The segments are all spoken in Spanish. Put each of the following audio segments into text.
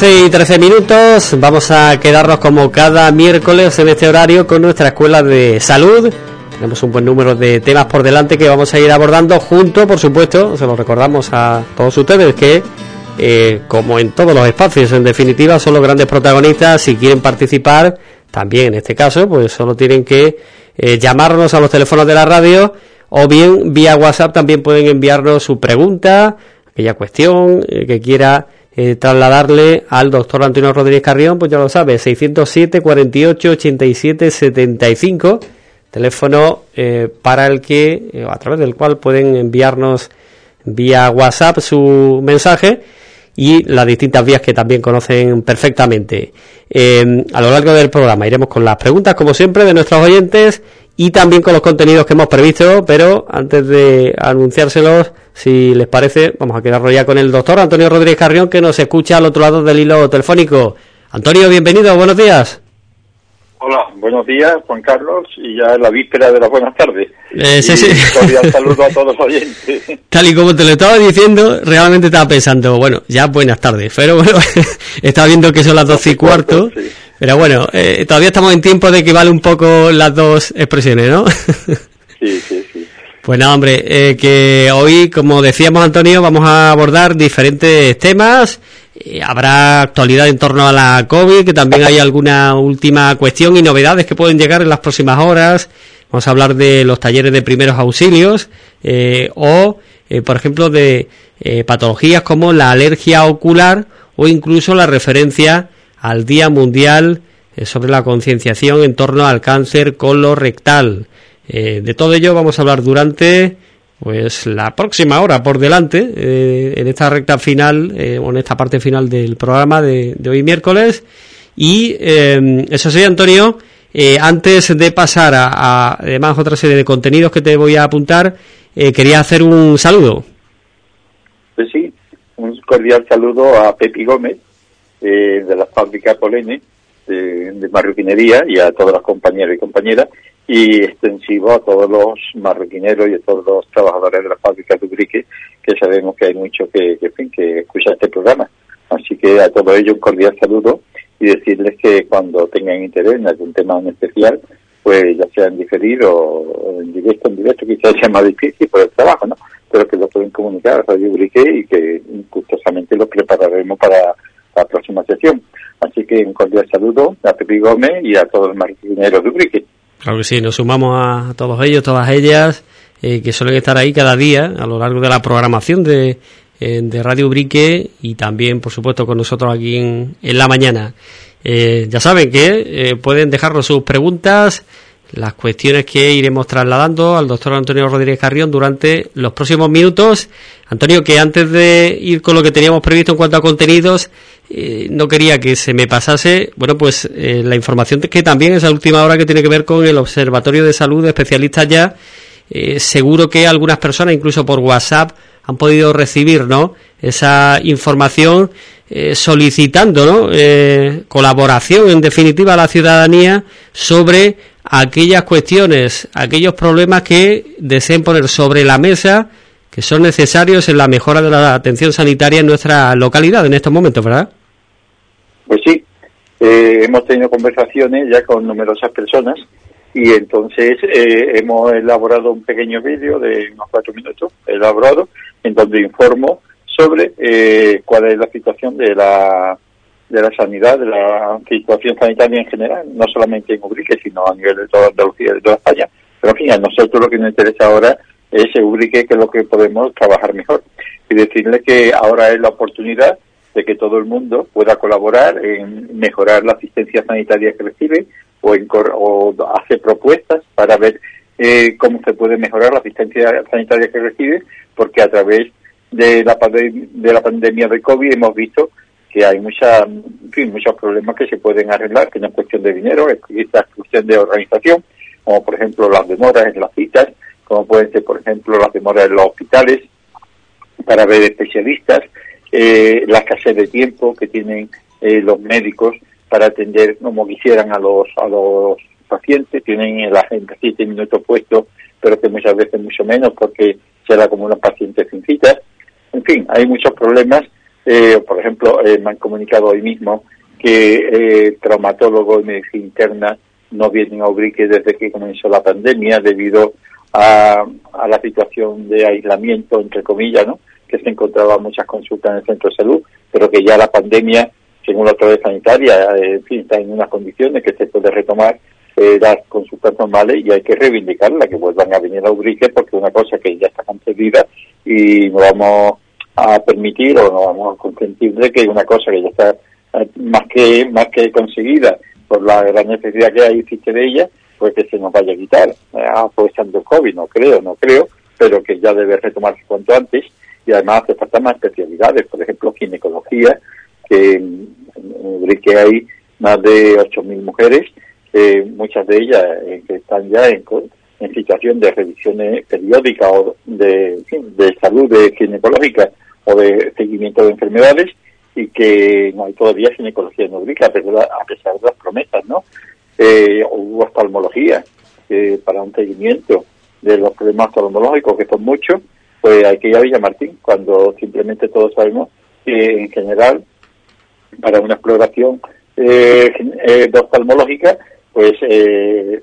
12 y 13 minutos. Vamos a quedarnos como cada miércoles en este horario con nuestra escuela de salud. Tenemos un buen número de temas por delante que vamos a ir abordando junto, por supuesto, se lo recordamos a todos ustedes que, eh, como en todos los espacios, en definitiva, son los grandes protagonistas. Si quieren participar, también en este caso, pues solo tienen que eh, llamarnos a los teléfonos de la radio o bien vía WhatsApp también pueden enviarnos su pregunta, aquella cuestión eh, que quiera eh, trasladarle al doctor Antonio Rodríguez Carrión, pues ya lo sabe, 607 48 87 75, teléfono eh, para el que, eh, a través del cual pueden enviarnos vía WhatsApp su mensaje y las distintas vías que también conocen perfectamente. a lo largo del programa iremos con las preguntas, como siempre, de nuestros oyentes y también con los contenidos que hemos previsto, pero antes de anunciárselos, si les parece, vamos a quedarlo ya con el doctor Antonio Rodríguez Carrión, que nos escucha al otro lado del hilo telefónico. Antonio, bienvenido, buenos días. Hola, buenos días, Juan Carlos, y ya es la víspera de las buenas tardes. Eh, sí, sí. cordial saludo a todos los oyentes. Tal y como te lo estaba diciendo, realmente estaba pensando, bueno, ya buenas tardes, pero bueno, estaba viendo que son las doce y cuarto, Sí. pero bueno, eh, todavía estamos en tiempo de que vale un poco las dos expresiones, ¿no? Sí, sí, sí. Pues nada, hombre, eh, que hoy, como decíamos Antonio, vamos a abordar diferentes temas. Eh, habrá actualidad en torno a la COVID, que también hay alguna última cuestión y novedades que pueden llegar en las próximas horas. Vamos a hablar de los talleres de primeros auxilios eh, o, eh, por ejemplo, de patologías como la alergia ocular o incluso la referencia al Día Mundial sobre la concienciación en torno al cáncer colorectal. De todo ello vamos a hablar durante pues la próxima hora por delante eh, en esta recta final eh, o en esta parte final del programa de, hoy miércoles. Y eh, eso sí Antonio eh, antes de pasar a, a, además otra serie de contenidos que te voy a apuntar eh, quería hacer un saludo. Pues sí, un cordial saludo a Pepi Gómez, eh, de la fábrica Polene, de, de marroquinería, y a todos los compañeros y compañeras, y extensivo a todos los marroquineros y a todos los trabajadores de la fábrica de Ubrique, que sabemos que hay muchos que, que, que escuchan este programa. Así que a todos ellos un cordial saludo y decirles que cuando tengan interés en algún tema en especial, pues ya sea en diferido o en directo, en directo quizás sea más difícil por el trabajo, ¿no? Pero que lo pueden comunicar a Radio Ubrique y que gustosamente los prepararemos para la próxima sesión. Así que un cordial saludo a Pepi Gómez y a todos los marineros de Ubrique. Claro que sí, nos sumamos a todos ellos, todas ellas, eh, que suelen estar ahí cada día a lo largo de la programación de, eh, de Radio Ubrique y también, por supuesto, con nosotros aquí en, en la mañana. Eh, ya saben que eh, pueden dejarnos sus preguntas, las cuestiones que iremos trasladando al doctor Antonio Rodríguez Carrión durante los próximos minutos. Antonio, que antes de ir con lo que teníamos previsto en cuanto a contenidos, eh, no quería que se me pasase, bueno, pues eh, la información que también es la última hora que tiene que ver con el Observatorio de Salud de especialistas ya. Eh, seguro que algunas personas, incluso por WhatsApp, han podido recibir, ¿no? Esa información eh, solicitando, ¿no? Eh, colaboración, en definitiva, a la ciudadanía sobre aquellas cuestiones, aquellos problemas que deseen poner sobre la mesa que son necesarios en la mejora de la atención sanitaria en nuestra localidad en estos momentos, ¿verdad? Pues sí, eh, hemos tenido conversaciones ya con numerosas personas y entonces eh, hemos elaborado un pequeño vídeo de unos cuatro minutos, elaborado, en donde informo sobre eh, cuál es la situación de la de la sanidad, de la situación sanitaria en general, no solamente en Ubrique, sino a nivel de toda Andalucía de toda España. Pero en fin, a nosotros lo que nos interesa ahora es Ubrique que es lo que podemos trabajar mejor. Y decirle que ahora es la oportunidad de que todo el mundo pueda colaborar en mejorar la asistencia sanitaria que recibe o, en, o hace propuestas para ver eh, cómo se puede mejorar la asistencia sanitaria que recibe, porque a través de la, de la pandemia de COVID hemos visto que hay mucha, en fin, muchos problemas que se pueden arreglar, que no es cuestión de dinero, es, es cuestión de organización, como por ejemplo las demoras en las citas, como pueden ser por ejemplo las demoras en los hospitales para ver especialistas, eh, la escasez de tiempo que tienen eh, los médicos para atender como quisieran a los a los pacientes, tienen la agenda siete minutos puestos, pero que muchas veces mucho menos porque se le acumulan pacientes sin citas. En fin, hay muchos problemas Eh, por ejemplo, eh, me han comunicado hoy mismo que eh, traumatólogos y medicina interna no vienen a Ubrique desde que comenzó la pandemia debido a, a, la situación de aislamiento, entre comillas, ¿no? que se encontraba muchas consultas en el centro de salud, pero que ya la pandemia, según la autoridad sanitaria, eh, en fin, está en unas condiciones que se puede retomar eh, las consultas normales y hay que reivindicarla, que vuelvan a venir a Ubrique porque es una cosa que ya está concedida y no vamos a permitir o no vamos a consentir de que una cosa que ya está eh, más que más que conseguida por la gran necesidad que hay existe de ella, pues que se nos vaya a quitar, eh, aprovechando el COVID, no creo, no creo, pero que ya debe retomarse cuanto antes y además hace falta más especialidades, por ejemplo, ginecología, que hay más de 8.000 mujeres eh, muchas de ellas eh, que están ya en, en, situación de revisiones periódicas o de, de salud de ginecológica de seguimiento de enfermedades y que no hay todavía ginecología en Ubrica, a pesar de las promesas, ¿no? Eh, hubo oftalmología eh, para un seguimiento de los problemas oftalmológicos, que son muchos, pues hay que ir a Villa Martín, cuando simplemente todos sabemos que en general, para una exploración eh, eh, oftalmológica, pues eh,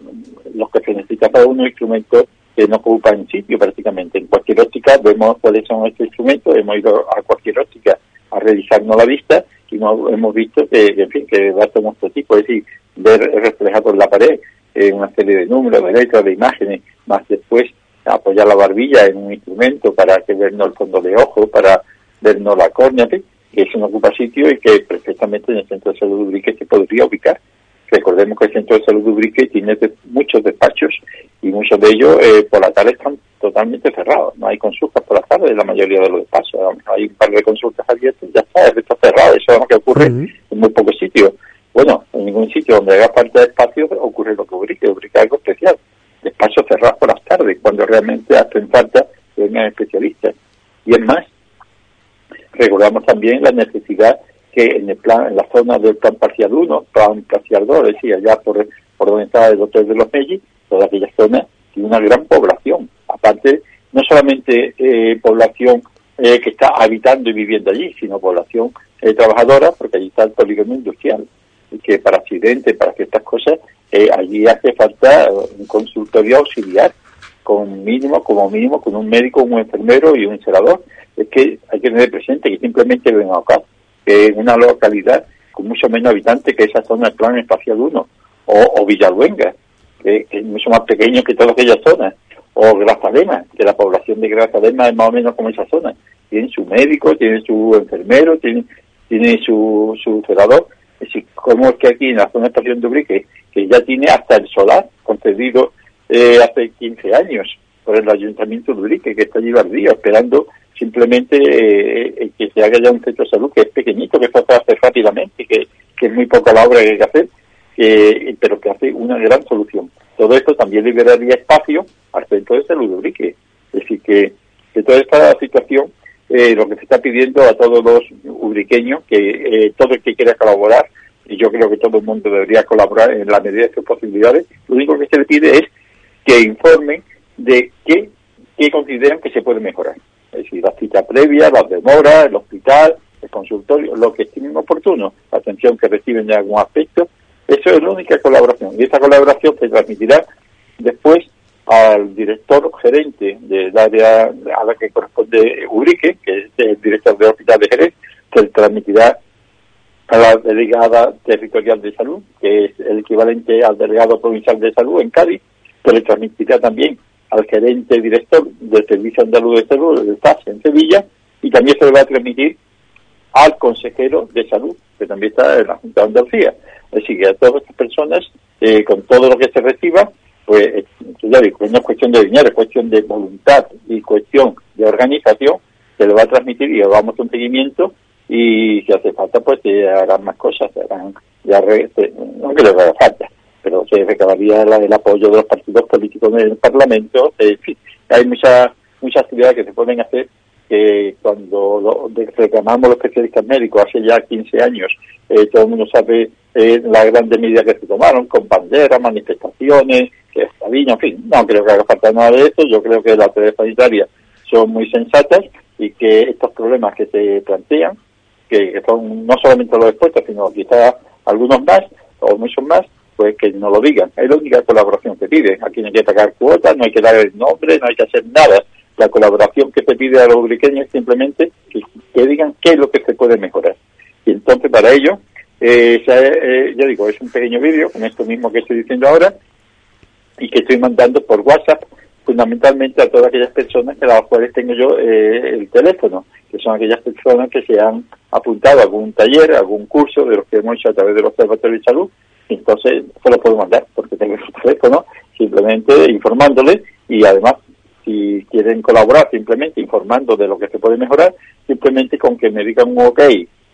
los que se necesita para un instrumento que no ocupan sitio prácticamente. En cualquier óptica vemos cuáles son estos instrumentos, hemos ido a cualquier óptica a revisarnos la vista y no, hemos visto que, en fin, que datos de nuestro tipo, es decir, ver reflejado en la pared eh, una serie de números, de letras, de imágenes, más después apoyar la barbilla en un instrumento para que vernos el fondo de ojo, para vernos la córnea, que eso no ocupa sitio y que perfectamente en el centro de salud que se podría ubicar. Recordemos que el Centro de Salud de Ubrique tiene muchos despachos y muchos de ellos eh, por la tarde están totalmente cerrados. No hay consultas por la tarde en la mayoría de los despachos. Hay un par de consultas abiertas, ya está, está cerrado. Eso es lo que ocurre en muy pocos sitios. Bueno, en ningún sitio donde haya parte de espacio ocurre lo que Ubrique. Ubrique es algo especial. Despachos cerrados por las tardes, cuando realmente hacen falta vengan especialistas. Y es más, recordamos también la necesidad que en el plan, en la zona del plan parcial 1, plan parcial 2, decía, allá por, por donde estaba el doctor de los Mellis, toda aquella zona tiene una gran población. Aparte, no solamente eh, población eh, que está habitando y viviendo allí, sino población eh, trabajadora, porque allí está el polígono industrial. Y que para accidentes, para ciertas cosas, allí hace falta un consultorio auxiliar, con mínimo, como mínimo, con un médico, un enfermero y un celador. Es que hay que tener presente que simplemente ven acá que es una localidad con mucho menos habitantes que esa zona del Plan Espacial 1, o, o Villaluenga, que, es mucho más pequeño que todas aquellas zonas, o Grazalema, que la población de Grazalema es más o menos como esa zona. Tienen su médico, tienen su enfermero, tienen, tiene su, su celador. Es decir, como es que aquí en la zona espacial de Ubrique, que ya tiene hasta el solar concedido eh, hace 15 años por el Ayuntamiento de Ubrique, que está allí bardío, esperando simplemente eh, eh, que se haga ya un centro de salud que es pequeñito, que se puede hacer rápidamente, que, que es muy poca la obra que hay que hacer, pero que hace una gran solución. Todo esto también liberaría espacio al centro de salud de Urique. Es decir, que, que toda esta situación, eh, lo que se está pidiendo a todos los ubriqueños, que todo el que quiera colaborar, y yo creo que todo el mundo debería colaborar en la medida de sus posibilidades, lo único que se le pide es que informen de qué, qué consideran que se puede mejorar es decir, la cita previa, las demoras, el hospital, el consultorio, lo que estimen oportuno, la atención que reciben de algún aspecto, eso es la única colaboración. Y esa colaboración se transmitirá después al director gerente del área a la que corresponde Ubrique, que es el director del Hospital de Jerez, se transmitirá a la delegada territorial de salud, que es el equivalente al delegado provincial de salud en Cádiz, se le transmitirá también al gerente director del Servicio Andaluz de Salud, del SAS en Sevilla, y también se le va a transmitir al consejero de salud, que también está en la Junta de Andalucía. Decir, que a todas estas personas, eh, con todo lo que se reciba, pues eh, ya digo, no es cuestión de dinero, es cuestión de voluntad y cuestión de organización, se le va a transmitir y vamos un seguimiento y si hace falta, pues se harán más cosas, se harán, ya no que les haga falta, se recabaría el apoyo de los partidos políticos en el Parlamento. en fin, hay muchas muchas actividades que se pueden hacer que cuando lo, reclamamos los especialistas médicos hace ya 15 años, eh, todo el mundo sabe eh, las grandes medidas que se tomaron, con banderas, manifestaciones, que en fin, no creo que haga falta nada de eso, yo creo que las autoridades sanitarias son muy sensatas y que estos problemas que se plantean que, son no solamente los expuestos, sino quizás algunos más o muchos más, pues que no lo digan. Es la única colaboración que pide. Aquí no hay que pagar cuotas, no hay que dar el nombre, no hay que hacer nada. La colaboración que se pide a los ubriqueños es simplemente que, digan qué es lo que se puede mejorar. Y entonces para ello, eh, eh, ya digo, es un pequeño vídeo con esto mismo que estoy diciendo ahora y que estoy mandando por WhatsApp fundamentalmente a todas aquellas personas que las cuales tengo yo eh, el teléfono, que son aquellas personas que se han apuntado a algún taller, algún curso de los que hemos hecho a través del Observatorio de Salud, entonces se lo puedo mandar porque tengo su teléfono, simplemente informándole y además si quieren colaborar simplemente informando de lo que se puede mejorar, simplemente con que me digan un ok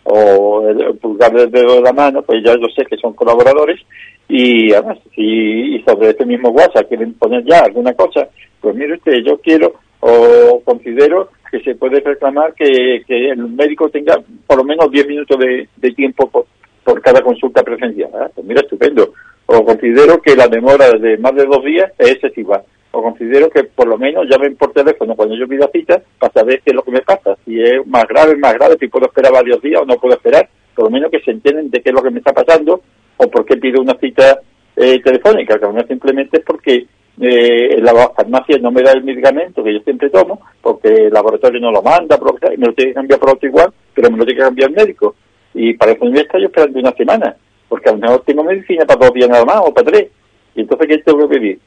o el pulgar del dedo de la mano, pues ya yo sé que son colaboradores y además si sobre este mismo WhatsApp quieren poner ya alguna cosa, pues mire usted, yo quiero o considero que se puede reclamar que, que el médico tenga por lo menos 10 minutos de, tiempo por, por, cada consulta presencial. ¿eh? Pues mira, estupendo. O considero que la demora de más de dos días es excesiva. O considero que por lo menos llamen por teléfono cuando yo pido cita para saber qué es lo que me pasa. Si es más grave, más grave, si puedo esperar varios días o no puedo esperar. Por lo menos que se entienden de qué es lo que me está pasando o por qué pido una cita eh, telefónica, que no simplemente es porque eh, la farmacia no me da el medicamento que yo siempre tomo, porque el laboratorio no lo manda, y me lo tiene que cambiar por otro igual, pero me lo tiene que cambiar el médico. Y para eso me estoy yo esperando una semana, porque a lo mejor tengo medicina para dos días nada más o para tres. Y entonces, ¿qué tengo que pedir?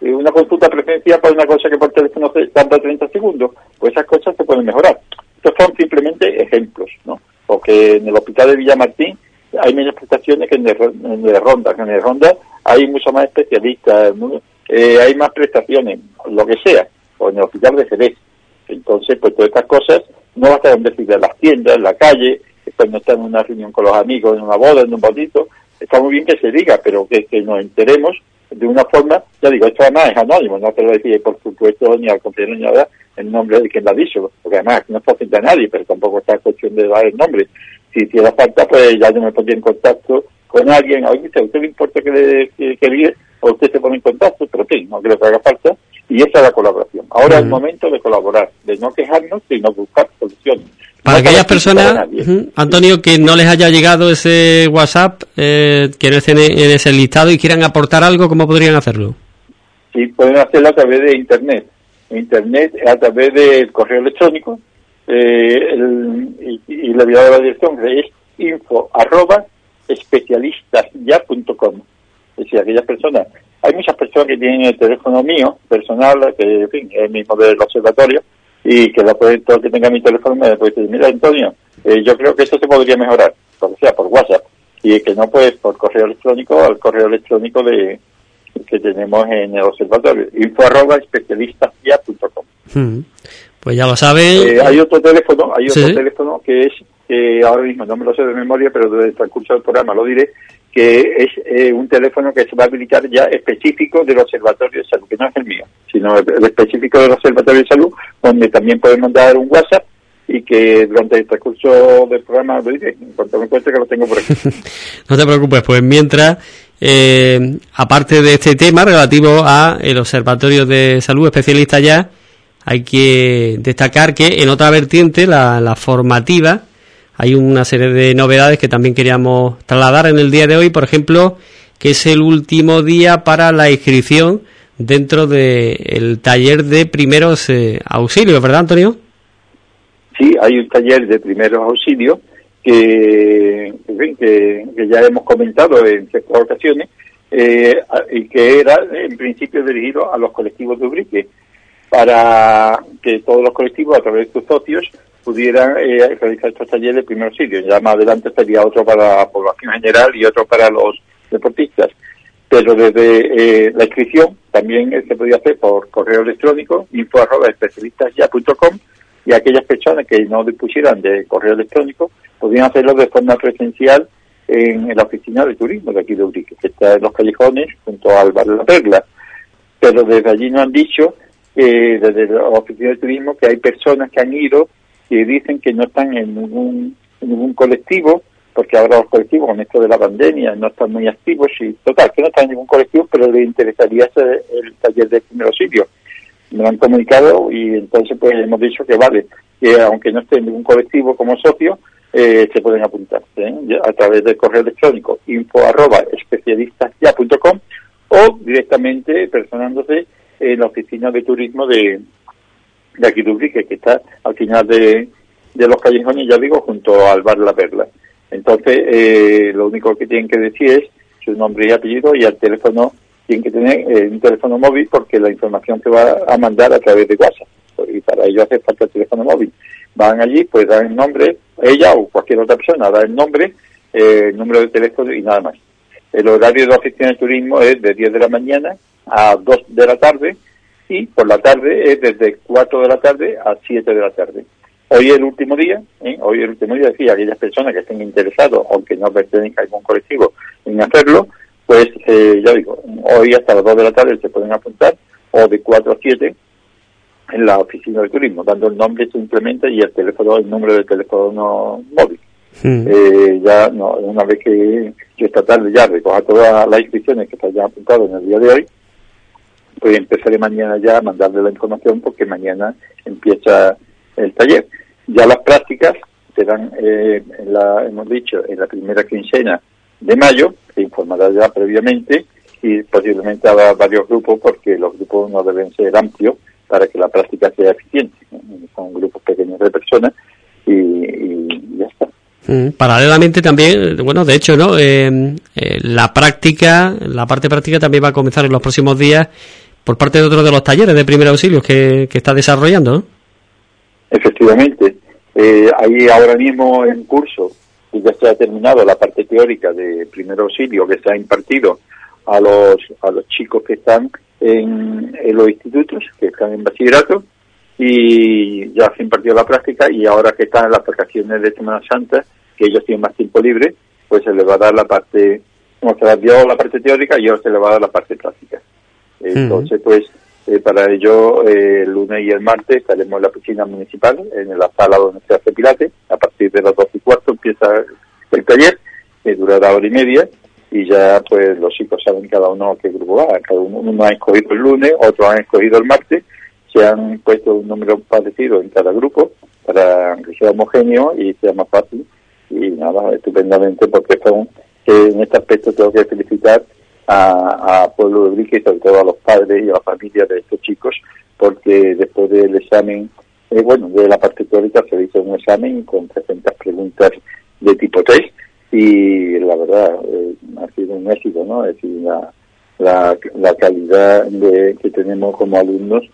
Una consulta presencial para una cosa que por teléfono se tarda 30 segundos, pues esas cosas se pueden mejorar. Estos son simplemente ejemplos, ¿no? Porque en el hospital de Villamartín hay menos prestaciones que en el, Ronda, que en el Ronda hay mucho más especialistas, eh, hay más prestaciones, lo que sea, o en el hospital de Jerez. Entonces, pues todas estas cosas no va a en de las tiendas, en la calle, no está en una reunión con los amigos, en una boda, en un bautito. Está muy bien que se diga, pero que, que nos enteremos de una forma, ya digo, esto además es anónimo, no te lo decir por supuesto ni al compañero ni nada el nombre de quien lo ha dicho, porque además no está frente a nadie, pero tampoco está cuestión de dar el nombre. Si hiciera falta, pues ya yo me pondría en contacto con alguien, oye, ¿a usted le importa que le que, o usted se pone en contacto? Pero sí, no creo que haga falta, y esa es la colaboración. Ahora es el momento de colaborar, de no quejarnos, sino buscar soluciones. Para aquellas personas, Antonio, que no les haya llegado ese WhatsApp, eh, que no estén en ese listado y quieran aportar algo, ¿cómo podrían hacerlo? Sí, pueden hacerlo a través de Internet. Internet a través del correo electrónico eh, el, y, la vida de la dirección es info arroba especialistasya.com. Es decir, aquellas personas, hay muchas personas que tienen el teléfono mío, personal, que en fin, es el mismo del observatorio, y que la puede, todo el que tenga mi teléfono me puede decir, mira Antonio, eh, yo creo que esto se podría mejorar, por sea por WhatsApp, y que no pues por correo electrónico al correo electrónico de que tenemos en el observatorio, info arroba especialistasya.com. Hmm. Pues ya lo saben. Eh, hay otro teléfono, hay otro teléfono que es, que ahora mismo no me lo sé de memoria, pero desde el transcurso del programa lo diré, que es eh, un teléfono que se va a habilitar ya específico del Observatorio de Salud, que no es el mío, sino el, específico del Observatorio de Salud, donde también pueden mandar un WhatsApp y que durante el transcurso del programa lo diré, en cuanto me que lo tengo por aquí. no te preocupes, pues mientras, eh, aparte de este tema relativo a el Observatorio de Salud especialista ya, hay que destacar que en otra vertiente, la, formativa, hay una serie de novedades que también queríamos trasladar en el día de hoy, por ejemplo, que es el último día para la inscripción dentro del taller de primeros eh, auxilios, ¿verdad, Antonio? Sí, hay un taller de primeros auxilios que, que, ya hemos comentado en ciertas ocasiones eh, y que era en principio dirigido a los colectivos de Ubrique para que todos los colectivos, a través de sus socios, pudieran eh, realizar estos talleres de primer auxilio. Ya más adelante sería otro para la población general y otro para los deportistas. Pero desde eh, la inscripción también eh, se podía hacer por correo electrónico, info arroba y aquellas personas que no dispusieran de correo electrónico podían hacerlo de forma presencial en, la oficina de turismo de aquí de Urique, que está en los callejones junto al bar la Perla. Pero desde allí nos han dicho eh, desde la oficina de turismo que hay personas que han ido y dicen que no están en ningún, ningún colectivo, porque ahora los colectivos con esto de la pandemia no están muy activos y total, que no están en ningún colectivo, pero les interesaría hacer el taller de primer auxilio. Me lo han comunicado y entonces pues hemos dicho que vale, que aunque no esté en ningún colectivo como socio, eh, se pueden apuntar ¿eh? a través del correo electrónico info arroba especialistasya.com o directamente personándose en la oficina de turismo de, de aquí de Ubrique, que está al final de, de los callejones, ya digo, junto al bar La Perla. Entonces, eh, lo único que tienen que decir es su nombre y apellido y al teléfono, tienen que tener eh, un teléfono móvil porque la información que va a mandar a través de WhatsApp. Y para ello hace falta el teléfono móvil. Van allí, pues dan el nombre, ella o cualquier otra persona da el nombre, eh, el número de teléfono y nada más. El horario de la oficina de turismo es de 10 de la mañana a 2 de la tarde y por la tarde es desde 4 de la tarde a 7 de la tarde. Hoy es el último día, ¿eh? hoy es el último día, decía aquellas personas que estén interesados, aunque no pertenezcan a algún colectivo, en hacerlo, pues eh, ya digo, hoy hasta las 2 de la tarde se pueden apuntar, o de 4 a 7 en la oficina de turismo, dando el nombre simplemente y el teléfono, el número de teléfono móvil. Eh, ya no, una vez que yo esta tarde ya recoja todas las inscripciones que se hayan apuntado en el día de hoy, pues empezaré mañana ya a mandarle la información porque mañana empieza el taller. Ya las prácticas serán, eh, la, hemos dicho, en la primera quincena de mayo, se informará ya previamente y posiblemente habrá varios grupos porque los grupos no deben ser amplios para que la práctica sea eficiente. Son grupos pequeños de personas y, ya está. Mm, paralelamente también, bueno, de hecho, ¿no? Eh, eh, la práctica, la parte práctica también va a comenzar en los próximos días por parte de otro de los talleres de primer auxilio que, que está desarrollando. Efectivamente. Eh, ahí ahora mismo en curso, y ya se ha terminado la parte teórica de primer auxilio que se ha impartido a los, a los chicos que están en, los institutos, que están en bachillerato, y ya se impartió la práctica, y ahora que están en las vacaciones de Semana Santa, que ellos tienen más tiempo libre, pues se les va a dar la parte, como se les dio la parte teórica, y ahora se les va a dar la parte práctica. Entonces, pues, eh, para ello, eh, el lunes y el martes estaremos en la piscina municipal, en la sala donde se hace pilates. A partir de las dos y cuarto empieza el taller, que durará hora y media, y ya pues los chicos saben cada uno qué grupo va. Cada uno, uno ha escogido el lunes, otros han escogido el martes, se han puesto un número parecido en cada grupo para que sea homogéneo y sea más fácil. Y nada, estupendamente, porque son que en este aspecto tengo que felicitar a, Pueblo de Brique y sobre todo a los padres y a la familia de estos chicos, porque después del examen, eh, bueno, de la parte teórica se hizo un examen con 300 preguntas de tipo test y la verdad eh, ha sido un éxito, ¿no? Es decir, la, la, calidad de, que tenemos como alumnos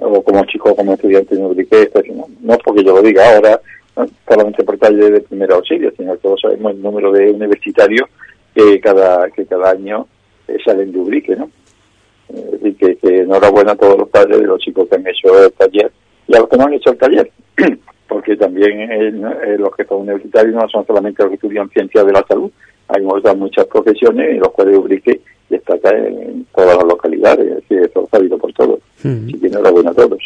o como chicos, como estudiantes en Ubrique, no, no porque yo lo diga ahora, solamente por taller de primer auxilio, sino que todos sabemos el número de universitarios que cada, que cada año eh, salen de Ubrique, ¿no? y que, enhorabuena a todos los padres de los chicos que han hecho el taller y a los que no han hecho el taller, porque también eh, eh, los que son universitarios no son solamente los que estudian ciencias de la salud, hay otras muchas profesiones y los cuales Ubrique destaca en todas las localidades, eso lo sabido por todos. Así que enhorabuena a todos.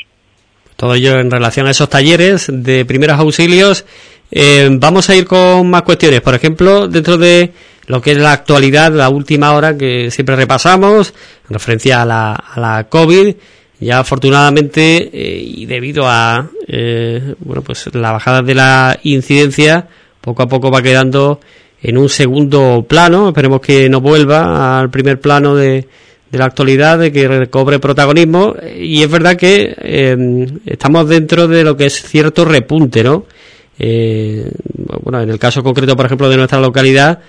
Todo ello en relación a esos talleres de primeros auxilios. vamos a ir con más cuestiones. Por ejemplo, dentro de lo que es la actualidad, la última hora que siempre repasamos, en referencia a la, a la COVID, ya afortunadamente eh, y debido a eh, bueno pues la bajada de la incidencia poco a poco va quedando en un segundo plano. Esperemos que no vuelva al primer plano de, de la actualidad de que recobre protagonismo. Y es verdad que eh, estamos dentro de lo que es cierto repunte no bueno en el caso concreto por ejemplo de nuestra localidad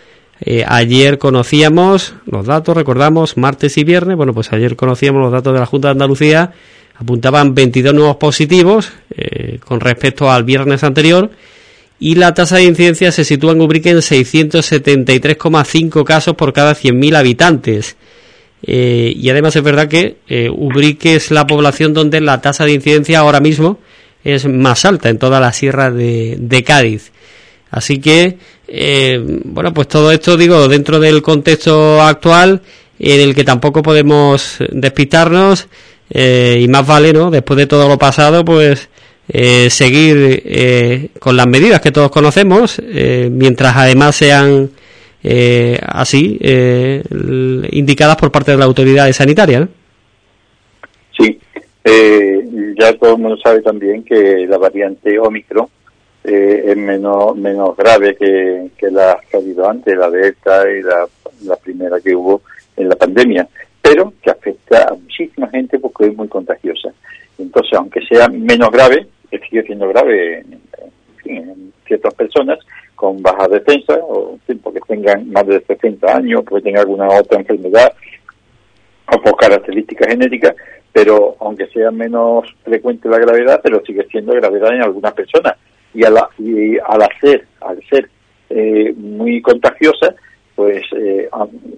eh, ayer conocíamos los datos, recordamos, martes y viernes, bueno, pues ayer conocíamos los datos de la Junta de Andalucía, apuntaban 22 nuevos positivos eh, con respecto al viernes anterior y la tasa de incidencia se sitúa en Ubrique en 673,5 casos por cada 100.000 habitantes. Eh, y además es verdad que Ubrique es la población donde la tasa de incidencia ahora mismo es más alta en toda la sierra de, de Cádiz. Así que eh, bueno, pues todo esto, digo, dentro del contexto actual, en el que tampoco podemos despistarnos, eh, y más vale, ¿no? Después de todo lo pasado, pues eh, seguir con las medidas que todos conocemos, mientras además sean así indicadas por parte de la autoridad sanitaria. Sí, ya todo el mundo sabe también que la variante Omicron eh, es menos, menos grave que, que la que ha habido antes, la Delta y la, la primera que hubo en la pandemia, pero que afecta a muchísima gente porque es muy contagiosa. Entonces, aunque sea menos grave, que sigue siendo grave en, en ciertas personas con baja defensa, o porque tengan más de 60 años, porque tengan alguna otra enfermedad o por características genéticas, pero aunque sea menos frecuente la gravedad, pero sigue siendo gravedad en algunas personas. Y, a la, y al hacer, al ser eh, muy contagiosa, pues, eh,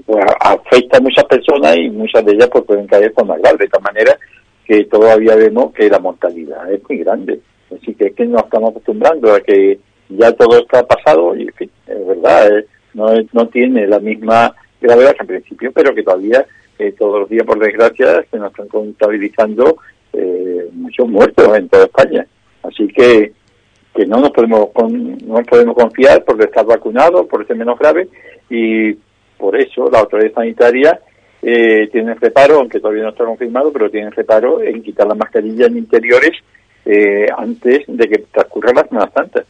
pues, afecta a muchas personas y muchas de ellas pues, pueden caer con más grave, de tal manera que todavía vemos que la mortalidad es muy grande. Así que es que nos estamos acostumbrando a que ya todo está pasado y, en fin, es verdad, eh, no, no tiene la misma gravedad que al principio, pero que todavía eh, todos los días, por desgracia, se nos están contabilizando eh, muchos muertos en toda España. Así que que no nos podemos no nos podemos confiar por estar vacunados, por ser menos grave y por eso la autoridad sanitaria eh, tiene reparo, aunque todavía no está confirmado, pero tiene reparo en quitar las mascarillas en interiores eh, antes de que transcurra la Semana Santa.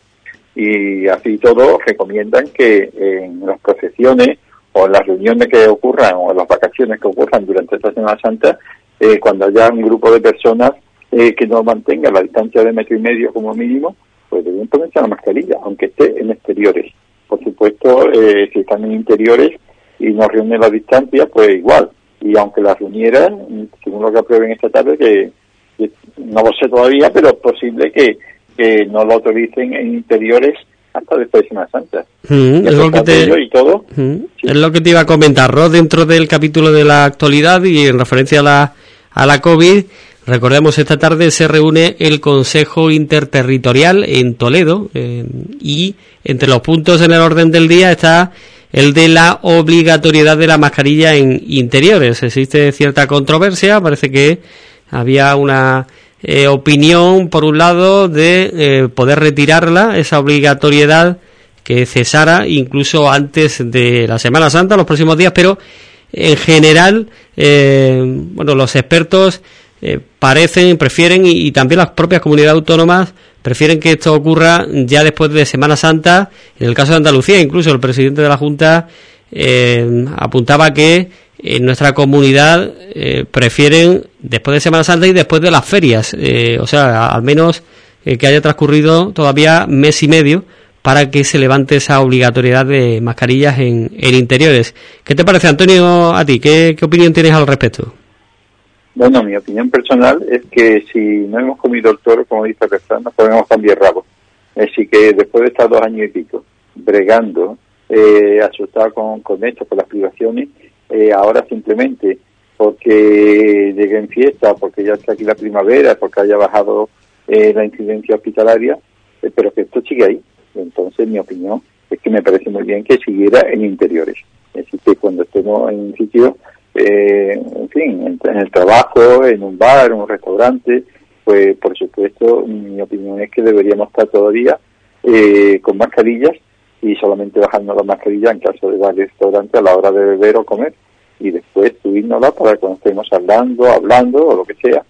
Y así todo recomiendan que en las procesiones o en las reuniones que ocurran o en las vacaciones que ocurran durante esta Semana Santa, eh, cuando haya un grupo de personas eh, que no mantenga la distancia de metro y medio como mínimo, pues deben ponerse la mascarilla, aunque esté en exteriores. Por supuesto, eh, si están en interiores y no reúnen la distancia, pues igual. Y aunque la reunieran, según lo que aprueben esta tarde, que, no lo sé todavía, pero es posible que, que no lo autoricen en interiores hasta después de Semana Santa. Mm, es, lo que te, y todo. Mm, es lo que te iba a comentar, Ro, dentro del capítulo de la actualidad y en referencia a la, a la COVID. Recordemos, esta tarde se reúne el Consejo Interterritorial en Toledo y entre los puntos en el orden del día está el de la obligatoriedad de la mascarilla en interiores. Existe cierta controversia, parece que había una eh, opinión, por un lado, de eh, poder retirarla, esa obligatoriedad que cesara incluso antes de la Semana Santa, los próximos días, pero en general, eh, bueno, los expertos parecen, prefieren, y, también las propias comunidades autónomas prefieren que esto ocurra ya después de Semana Santa. En el caso de Andalucía, incluso el presidente de la Junta apuntaba que en nuestra comunidad eh, prefieren después de Semana Santa y después de las ferias, eh, o sea, al menos eh, que haya transcurrido todavía mes y medio para que se levante esa obligatoriedad de mascarillas en, interiores. ¿Qué te parece, Antonio, a ti? ¿Qué, opinión tienes al respecto? Bueno, mi opinión personal es que si no hemos comido el toro, como dice persona, podemos cambiar rabo. Así que después de estar dos años y pico bregando, eh, asustado con, con esto, con las privaciones, eh, ahora simplemente porque llegue en fiesta, porque ya está aquí la primavera, porque haya bajado eh, la incidencia hospitalaria, eh, pero que esto sigue ahí. Entonces, mi opinión es que me parece muy bien que siguiera en interiores. Es decir, que cuando estemos en un sitio, en fin, en, el trabajo, en un bar, en un restaurante, pues por supuesto, mi opinión es que deberíamos estar todavía con mascarillas y solamente bajando la mascarilla en caso de ir al restaurante a la hora de beber o comer y después subirnosla para cuando estemos hablando, hablando o lo que sea.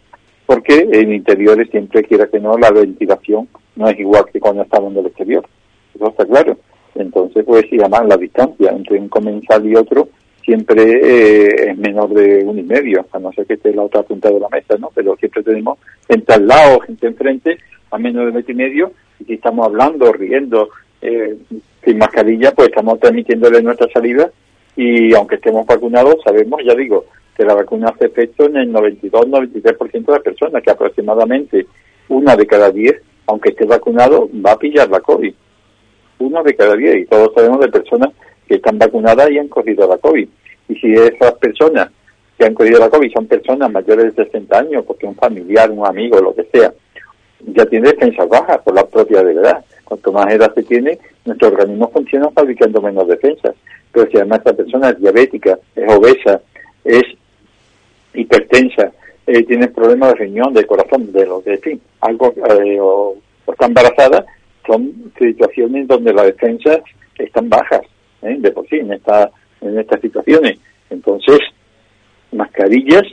Porque en interiores siempre quiera que no, la ventilación no es igual que cuando estamos en el exterior. Eso está claro. Entonces, pues sí, además la distancia entre un comensal y otro siempre eh, es menor de uno y medio, a no ser que esté la otra punta de la mesa, ¿no? Pero siempre tenemos gente al lado, gente enfrente, a menos de metro y medio, y si estamos hablando, riendo, eh, sin mascarilla, pues estamos transmitiéndole nuestra salida y aunque estemos vacunados, sabemos, ya digo, que la vacuna hace efecto en el 92-93% de las personas, que aproximadamente una de cada diez, aunque esté vacunado, va a pillar la COVID. Una de cada diez, y todos sabemos de personas que están vacunadas y han cogido la COVID. Y si esas personas que han cogido la COVID son personas mayores de 60 años, porque un familiar, un amigo, lo que sea, ya tiene defensas bajas por la propia edad. Cuanto más edad se tiene, nuestro organismo funciona fabricando menos defensas. Pero si además esta persona es diabética, es obesa, es hipertensa, eh, tiene problemas de riñón, de corazón, de lo que, en algo, eh, o, está embarazada, son situaciones donde las defensas están bajas, ¿eh? de por sí, en, esta, en estas situaciones. Entonces, mascarillas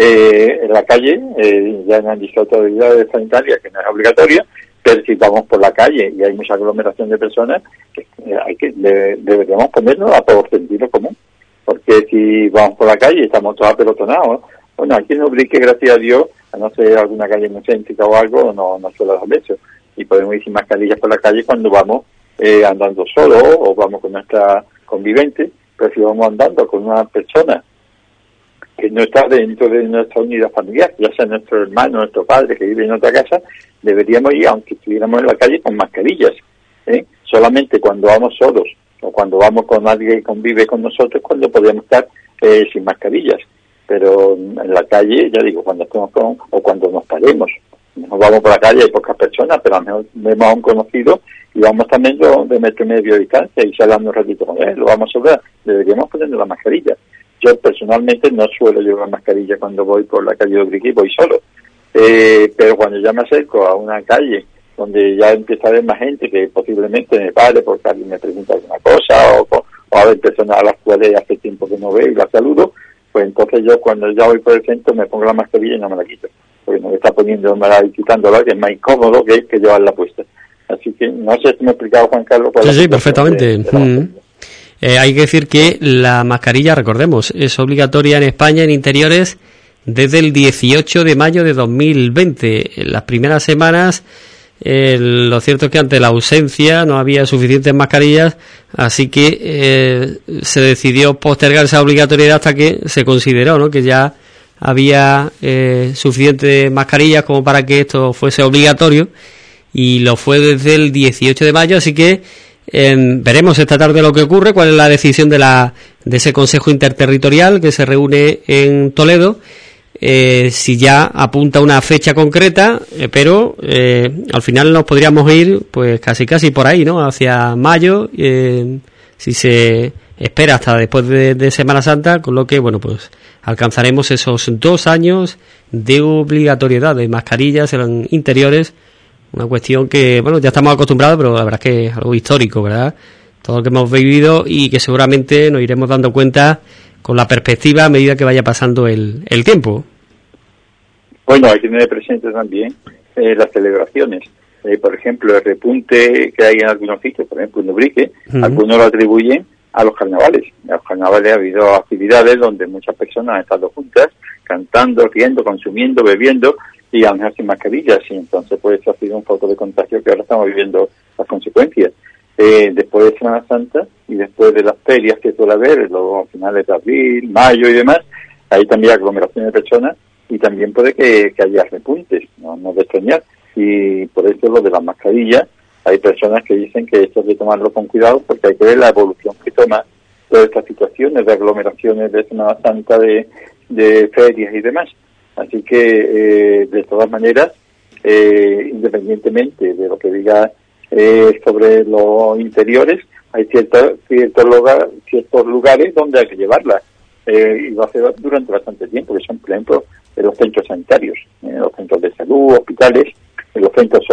eh, en la calle, eh, ya han dicho autoridades sanitarias que no es obligatoria, Pero si vamos por la calle y hay mucha aglomeración de personas, eh, hay que deberíamos ponernos a por sentido común. Porque si vamos por la calle estamos todos apelotonados, bueno, aquí en Ubrique, gracias a Dios, a no ser alguna calle muy o algo, no, no suele dar eso. Y podemos ir sin mascarillas por la calle cuando vamos eh, andando solo o vamos con nuestra convivente, pero si vamos andando con una persona que no está dentro de nuestra unidad familiar, ya sea nuestro hermano, nuestro padre que vive en otra casa, deberíamos ir, aunque estuviéramos en la calle, con mascarillas. ¿eh? Solamente cuando vamos solos o cuando vamos con alguien que convive con nosotros, cuando podemos estar eh, sin mascarillas. Pero en la calle, ya digo, cuando estemos con, o cuando nos paremos, nos vamos por la calle, hay pocas personas, pero a lo mejor vemos a un conocido y vamos también de metro y medio de distancia y hablando un ratito con él, lo vamos a hablar, deberíamos ponernos la mascarilla. Yo personalmente no suelo llevar mascarilla cuando voy por la calle de Obrique, voy solo. Eh, pero cuando ya me acerco a una calle donde ya empieza a haber más gente que posiblemente me pare porque alguien me pregunta alguna cosa o, o a ver personas a las cuales hace tiempo que no veo y las saludo, pues entonces yo cuando ya voy por el centro me pongo la mascarilla y no me la quito. Porque me está poniendo, me la quitándola, que es más incómodo que, que llevarla puesta. Así que no sé si me ha explicado Juan Carlos. sí, sí, perfectamente. Mm. Eh, hay que decir que la mascarilla, recordemos, es obligatoria en España en interiores desde el 18 de mayo de 2020. En las primeras semanas, lo cierto es que ante la ausencia no había suficientes mascarillas, así que eh, se decidió postergar esa obligatoriedad hasta que se consideró ¿no? que ya había eh, suficientes mascarillas como para que esto fuese obligatorio y lo fue desde el 18 de mayo, así que em, veremos esta tarde lo que ocurre, cuál es la decisión de, la, de ese Consejo Interterritorial que se reúne en Toledo, eh, si ya apunta una fecha concreta, eh, pero eh, al final nos podríamos ir pues casi casi por ahí, ¿no? Hacia mayo, si se espera hasta después de, de, Semana Santa, con lo que, bueno, pues alcanzaremos esos dos años de obligatoriedad de mascarillas en interiores una cuestión que, bueno, ya estamos acostumbrados, pero la verdad es que es algo histórico, ¿verdad? Todo lo que hemos vivido y que seguramente nos iremos dando cuenta con la perspectiva a medida que vaya pasando el, el tiempo. Bueno, hay que tener presente también eh, las celebraciones. Eh, por ejemplo, el repunte que hay en algunos sitios, por ejemplo en Ubrique, algunos lo atribuyen a los carnavales. En los carnavales ha habido actividades donde muchas personas han estado juntas, cantando, riendo, consumiendo, bebiendo, y a lo mejor sin mascarillas y entonces pues ha sido un foco de contagio que ahora estamos viviendo las consecuencias. Eh, después de Semana Santa y después de las ferias que suele haber, los finales de abril, mayo y demás, hay también aglomeraciones de personas y también puede que, haya repuntes, no, no de extrañar. Y por eso lo de las mascarillas, hay personas que dicen que esto hay que tomarlo con cuidado porque hay que ver la evolución que toma todas estas situaciones de aglomeraciones de Semana Santa, de, de ferias y demás. Así que, eh, de todas maneras, eh, independientemente de lo que diga eh, sobre los interiores, hay ciertos, ciertos, lugar, ciertos lugares donde hay que llevarla. y va a ser durante bastante tiempo, que son, por ejemplo, los centros sanitarios, los centros de salud, hospitales, en los centros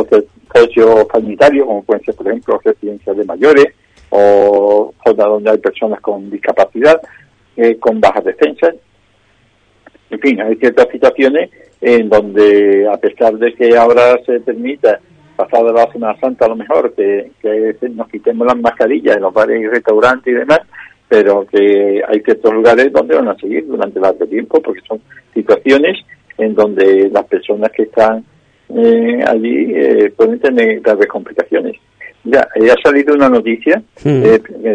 socio-sanitarios, como pueden ser, por ejemplo, residencias de mayores o zonas donde hay personas con discapacidad, con bajas defensas, en fin, hay ciertas situaciones en donde, a pesar de que ahora se permita, pasada la Semana Santa a lo mejor, que, nos quitemos las mascarillas en los bares y restaurantes y demás, pero que hay ciertos lugares donde van a seguir durante largo tiempo, porque son situaciones en donde las personas que están eh, allí eh, pueden tener graves complicaciones. Ya, eh, ha salido una noticia, hmm.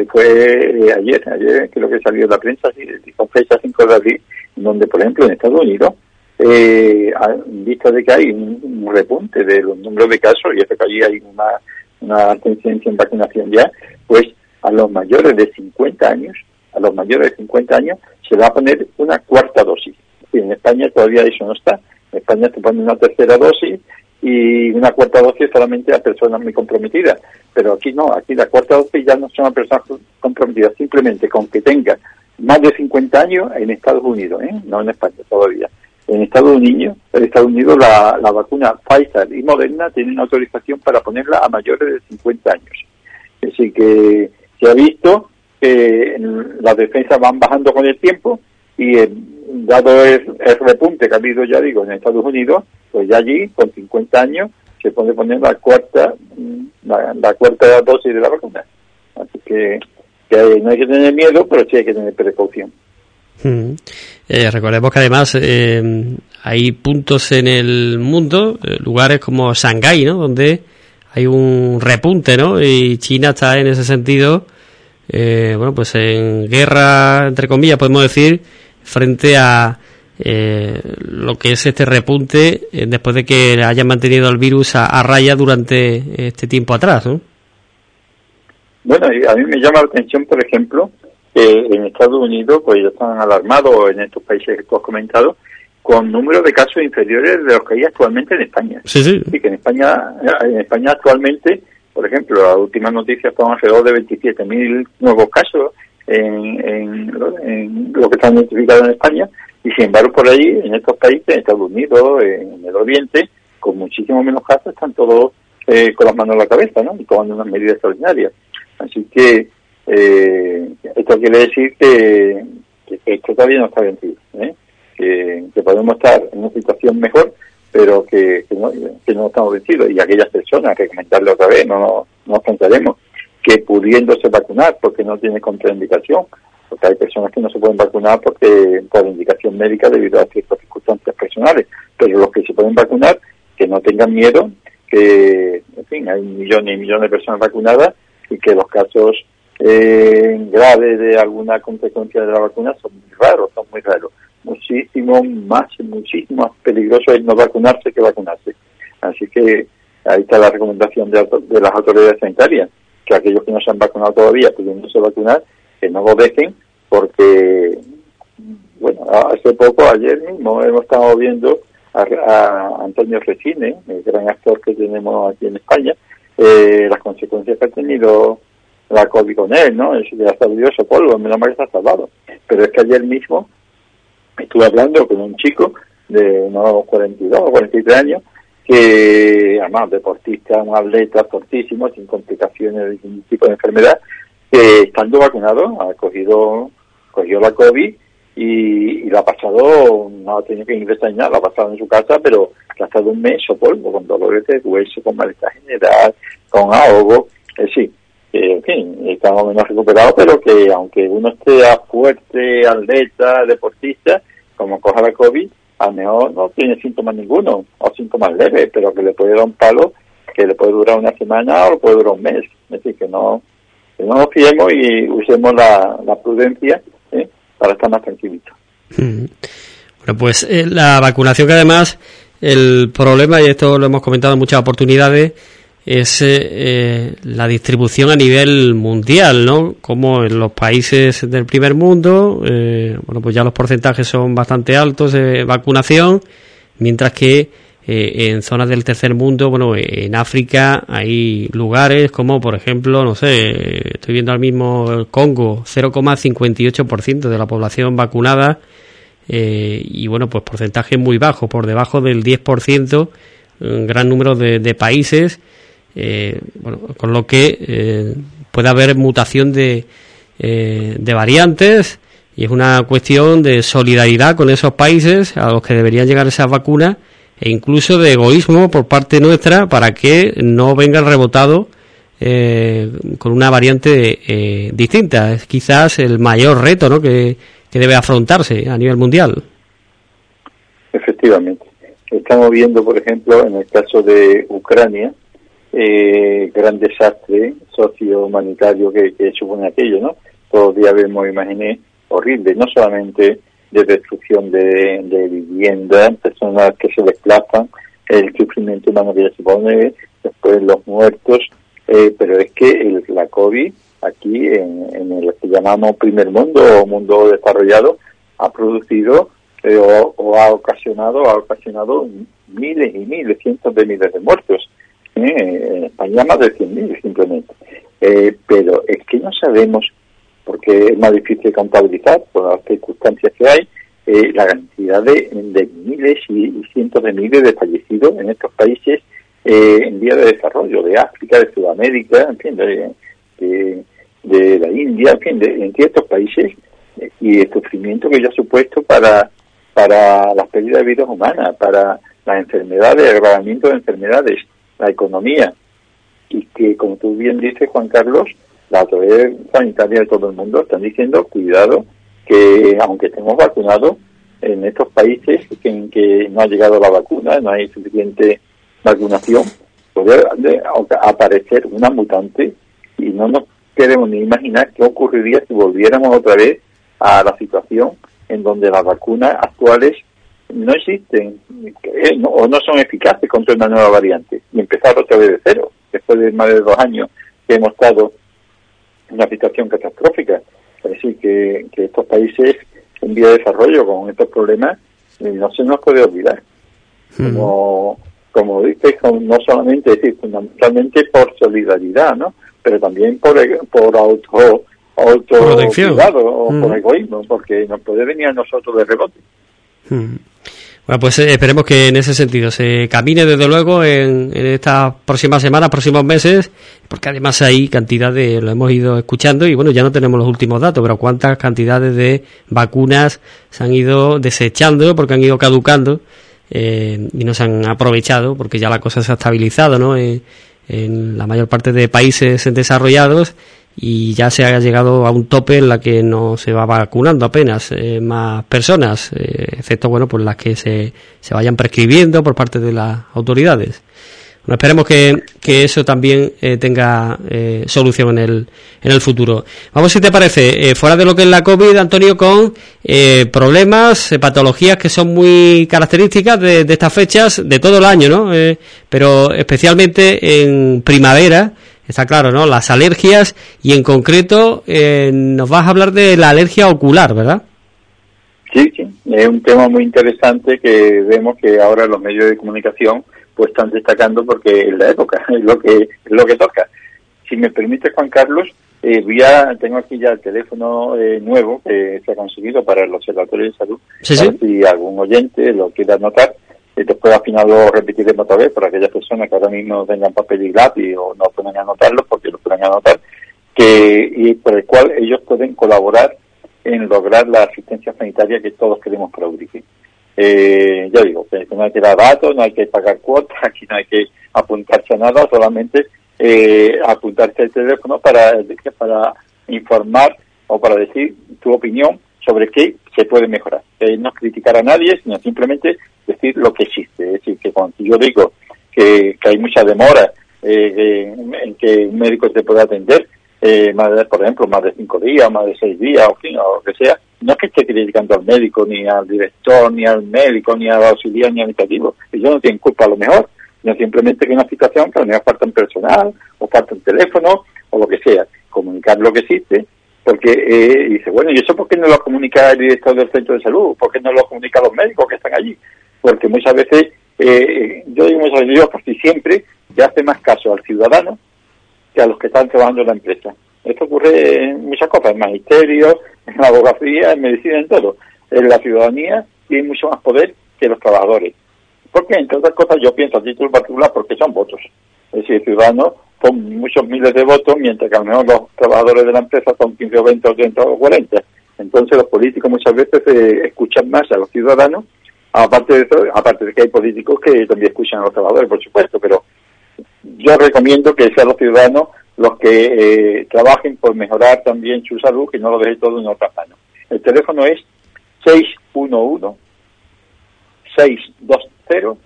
fue ayer, ayer creo que salió en la prensa, con fecha 5 de abril, donde, por ejemplo, en Estados Unidos, eh, vista de que hay un, repunte de los números de casos y es que allí hay una, una tendencia en vacunación ya, pues a los mayores de 50 años, a los mayores de 50 años, se va a poner una cuarta dosis. Y en España todavía eso no está. España se pone una tercera dosis y una cuarta dosis solamente a personas muy comprometidas. Pero aquí no, aquí la cuarta dosis ya no son a personas comprometidas, simplemente con que tenga más de 50 años en Estados Unidos, ¿eh? no en España todavía. En Estados Unidos, en Estados Unidos la, la vacuna Pfizer y Moderna tienen autorización para ponerla a mayores de 50 años. Así que se ha visto que las defensas van bajando con el tiempo y dado el, repunte que ha habido, ya digo, en Estados Unidos, pues ya allí, con 50 años, se puede poner la cuarta la, cuarta dosis de la vacuna. Así que, no hay que tener miedo, pero sí hay que tener precaución. Hmm. Eh, recordemos que además eh, hay puntos en el mundo, eh, lugares como Shanghái, ¿no? Donde hay un repunte, ¿no? Y China está en ese sentido, bueno, pues en guerra, entre comillas, podemos decir, frente a eh, lo que es este repunte eh, después de que hayan mantenido el virus a, raya durante este tiempo atrás, ¿no? Bueno, a mí me llama la atención, por ejemplo, que en Estados Unidos pues ya están alarmados en estos países que tú has comentado con números de casos inferiores de los que hay actualmente en España. Sí, sí. Y que en España, en España actualmente, por ejemplo, las últimas noticias son alrededor de 27.000 nuevos casos en, en, lo que están notificados en España y sin embargo, por ahí, en estos países, en Estados Unidos, en el Oriente, con muchísimo menos casos, están todos eh, con las manos en la cabeza, ¿no? Y tomando unas medidas extraordinarias. Así que eh, esto quiere decir que, esto todavía no está vencido, ¿eh? que, podemos estar en una situación mejor, pero que, no, que no estamos vencidos. Y aquellas personas, que comentarle otra vez, no, no, no nos contaremos, que pudiéndose vacunar porque no tiene contraindicación porque hay personas que no se pueden vacunar porque por indicación médica debido a ciertas circunstancias personales, pero los que se pueden vacunar, que no tengan miedo, que, en fin, hay millones y millones de personas vacunadas y que los casos eh, graves de alguna consecuencia de la vacuna son muy raros, son muy raros. Muchísimo más, muchísimo más peligroso es no vacunarse que vacunarse. Así que ahí está la recomendación de, de las autoridades sanitarias, que aquellos que no se han vacunado todavía, pudiéndose vacunar, que no lo dejen porque, bueno, hace poco, ayer mismo, hemos estado viendo a, Antonio Resine, el gran actor que tenemos aquí en España, eh, las consecuencias que ha tenido la COVID con él, ¿no? Es que ha salido ese polvo, menos mal que está salvado. Pero es que ayer mismo estuve hablando con un chico de unos 42 o 43 años, que además deportista, un atleta fortísimo, sin complicaciones de ningún tipo de enfermedad, que estando vacunado ha cogido, cogió la COVID y, la ha pasado, no ha tenido que ingresar nada, la ha pasado en su casa, pero ha estado un mes o polvo, con dolores de hueso, con malestar general, con ahogo, es que, en fin, estamos menos recuperados, pero que aunque uno esté fuerte, atleta, deportista, como coja la COVID, a lo mejor no tiene síntomas ninguno, o síntomas leves, pero que le puede dar un palo que le puede durar una semana o puede durar un mes. Es decir, que no, no nos fiemos y usemos la, prudencia ¿eh? para estar más tranquilitos. Bueno, pues eh, la vacunación que además el problema, y esto lo hemos comentado en muchas oportunidades, es eh, la distribución a nivel mundial, ¿no? Como en los países del primer mundo, bueno, pues ya los porcentajes son bastante altos de vacunación, mientras que eh, en zonas del tercer mundo, bueno, en África hay lugares como, por ejemplo, no sé, estoy viendo al mismo el Congo, 0,58% de la población vacunada eh, y, bueno, pues porcentaje muy bajo, por debajo del 10%, un gran número de, países, eh, bueno, con lo que puede haber mutación de, de variantes y es una cuestión de solidaridad con esos países a los que deberían llegar esas vacunas e incluso de egoísmo por parte nuestra para que no venga rebotado eh, con una variante eh, distinta. Es quizás el mayor reto ¿no? que, debe afrontarse a nivel mundial. Efectivamente. Estamos viendo, por ejemplo, en el caso de Ucrania, eh, gran desastre socio-humanitario que, supone aquello, ¿no? Días vemos imágenes horribles, no solamente de destrucción de, de viviendas, personas que se desplazan, el sufrimiento humano que ya se pone, después los muertos, eh, pero es que la COVID aquí en, en, el que llamamos primer mundo o mundo desarrollado ha producido eh, o, ha ocasionado ha ocasionado miles y miles, cientos de miles de muertos. ¿Eh? En España más de 100.000 simplemente. pero es que no sabemos porque es más difícil contabilizar por las circunstancias que hay, eh, la cantidad de, miles y, cientos de miles de fallecidos en estos países eh, en vías de desarrollo, de África, de Sudamérica, en fin, de, de, la India, en fin, de, en ciertos países, eh, y el sufrimiento que ya ha supuesto para, para las pérdidas de vidas humanas, para las enfermedades, el agravamiento de enfermedades. La economía. Y que, como tú bien dices, Juan Carlos, la autoridad sanitaria de todo el mundo están diciendo, cuidado, que aunque estemos vacunados, en estos países en que no ha llegado la vacuna, no hay suficiente vacunación, puede aparecer una mutante y no nos queremos ni imaginar qué ocurriría si volviéramos otra vez a la situación en donde las vacunas actuales no existen o no son eficaces contra una nueva variante y empezar otra vez de cero, después de más de dos años que hemos estado en una situación catastrófica. Es decir, que, estos países en vía de desarrollo con estos problemas eh, no se nos puede olvidar. Hmm. Como, como dices, no solamente, es decir, fundamentalmente por solidaridad, ¿no? Pero también por, por auto auto cuidado o por hmm. egoísmo, porque nos puede venir a nosotros de rebote. Hmm. Bueno, pues eh, esperemos que en ese sentido se camine desde luego en, estas próximas semanas, próximos meses, porque además hay cantidades, lo hemos ido escuchando y bueno, ya no tenemos los últimos datos, pero cuántas cantidades de vacunas se han ido desechando porque han ido caducando eh, y no se han aprovechado porque ya la cosa se ha estabilizado, ¿no? en la mayor parte de países desarrollados y ya se ha llegado a un tope en la que no se va vacunando apenas eh, más personas, eh, excepto bueno pues las que se, se vayan prescribiendo por parte de las autoridades. Bueno, esperemos que, que eso también eh, tenga solución en el, en el futuro. Vamos, si te parece, fuera de lo que es la COVID, Antonio, con problemas, patologías que son muy características de, de, estas fechas de todo el año, ¿no? pero especialmente en primavera, Está claro, ¿no? Las alergias y en concreto eh, nos vas a hablar de la alergia ocular, ¿verdad? Sí, sí, es un tema muy interesante que vemos que ahora los medios de comunicación pues están destacando porque es la época, es lo que es lo que toca. Si me permite, Juan Carlos, eh, tengo aquí ya el teléfono eh, nuevo que se ha conseguido para el Observatorio de Salud. ¿Sí, Si algún oyente lo quiera anotar, y después al final lo repetiremos otra vez para aquellas personas que ahora mismo tengan papel y lápiz o no pueden anotarlo porque lo pueden anotar, que, y por el cual ellos pueden colaborar en lograr la asistencia sanitaria que todos queremos para Urique. Eh, ya digo, no hay que dar datos, no hay que pagar cuotas, aquí no hay que apuntarse a nada, solamente eh, apuntarse al teléfono para, para informar o para decir tu opinión sobre qué se puede mejorar. no criticar a nadie, sino simplemente decir lo que existe. Es decir, que cuando yo digo que, hay mucha demora eh, en, que un médico te pueda atender, eh, más de, por ejemplo, más de cinco días, más de seis días, o, o lo que sea, no es que esté criticando al médico, ni al director, ni al médico, ni al auxiliar, ni al administrativo. Ellos no tienen culpa a lo mejor, no simplemente que una situación que a lo mejor falta un personal, o falta un teléfono, o lo que sea. Comunicar lo que existe, porque eh, dice, bueno, ¿y eso por qué no lo comunica el director del centro de salud? ¿Por qué no lo comunica los médicos que están allí? porque muchas veces, eh, yo digo muchas veces, casi siempre, se hace más caso al ciudadano que a los que están trabajando en la empresa. Esto ocurre en muchas cosas, en magisterio, en abogacía, en medicina, en todo. En la ciudadanía tiene mucho más poder que los trabajadores. Porque, entre otras cosas, yo pienso a título particular porque son votos. Es decir, ciudadanos son muchos miles de votos, mientras que a lo mejor los trabajadores de la empresa son 15 o 20 o 30 o 40. Entonces los políticos muchas veces eh, escuchan más a los ciudadanos Aparte de eso, aparte de que hay políticos que también escuchan a los trabajadores, por supuesto, pero yo recomiendo que sean los ciudadanos los que eh, trabajen por mejorar también su salud, que no lo dejen todo en otras manos. El teléfono es 611 620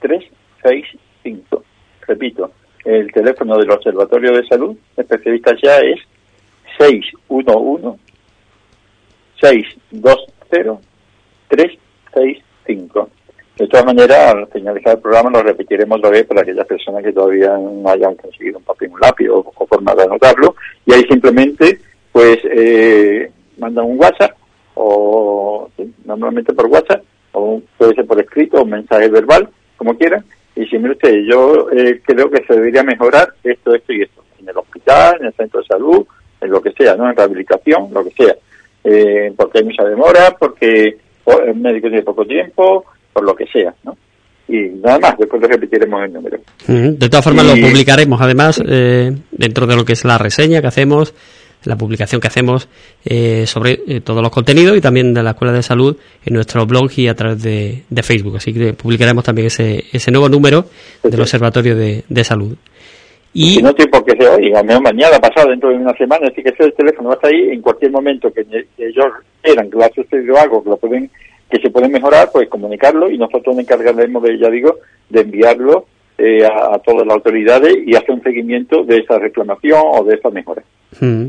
365. Repito, el teléfono del Observatorio de Salud, especialistas ya es 611 620 365. 6-5. De todas maneras, al finalizar el programa lo repetiremos otra vez para aquellas personas que todavía no hayan conseguido un papel, un lápiz o, forma de anotarlo. Y ahí simplemente, pues, eh, mandan un WhatsApp o normalmente por WhatsApp o puede ser por escrito o mensaje verbal, como quieran. Y si mire usted, yo eh, creo que se debería mejorar esto, esto y esto. En el hospital, en el centro de salud, en lo que sea, ¿no? En rehabilitación, lo que sea. Eh, porque hay mucha demora, porque el médico tiene poco tiempo, por lo que sea, ¿no? Y nada más, después le repetiremos el número. De todas formas, lo publicaremos, además, eh, dentro de lo que es la reseña que hacemos la publicación que hacemos eh, sobre eh, todos los contenidos y también de la Escuela de Salud en nuestro blog y a través de, Facebook. Así que publicaremos también ese, ese nuevo número del Observatorio de, Salud. Y no tiene por qué ser hoy, mañana, pasado, dentro de una semana, así que ese teléfono va a estar ahí en cualquier momento que, ellos quieran que lo ha sucedido algo, que lo pueden que se pueden mejorar, pues comunicarlo y nosotros nos encargaremos de, ya digo, de enviarlo eh, a, todas las autoridades y hacer un seguimiento de esa reclamación o de esa mejora. Hmm.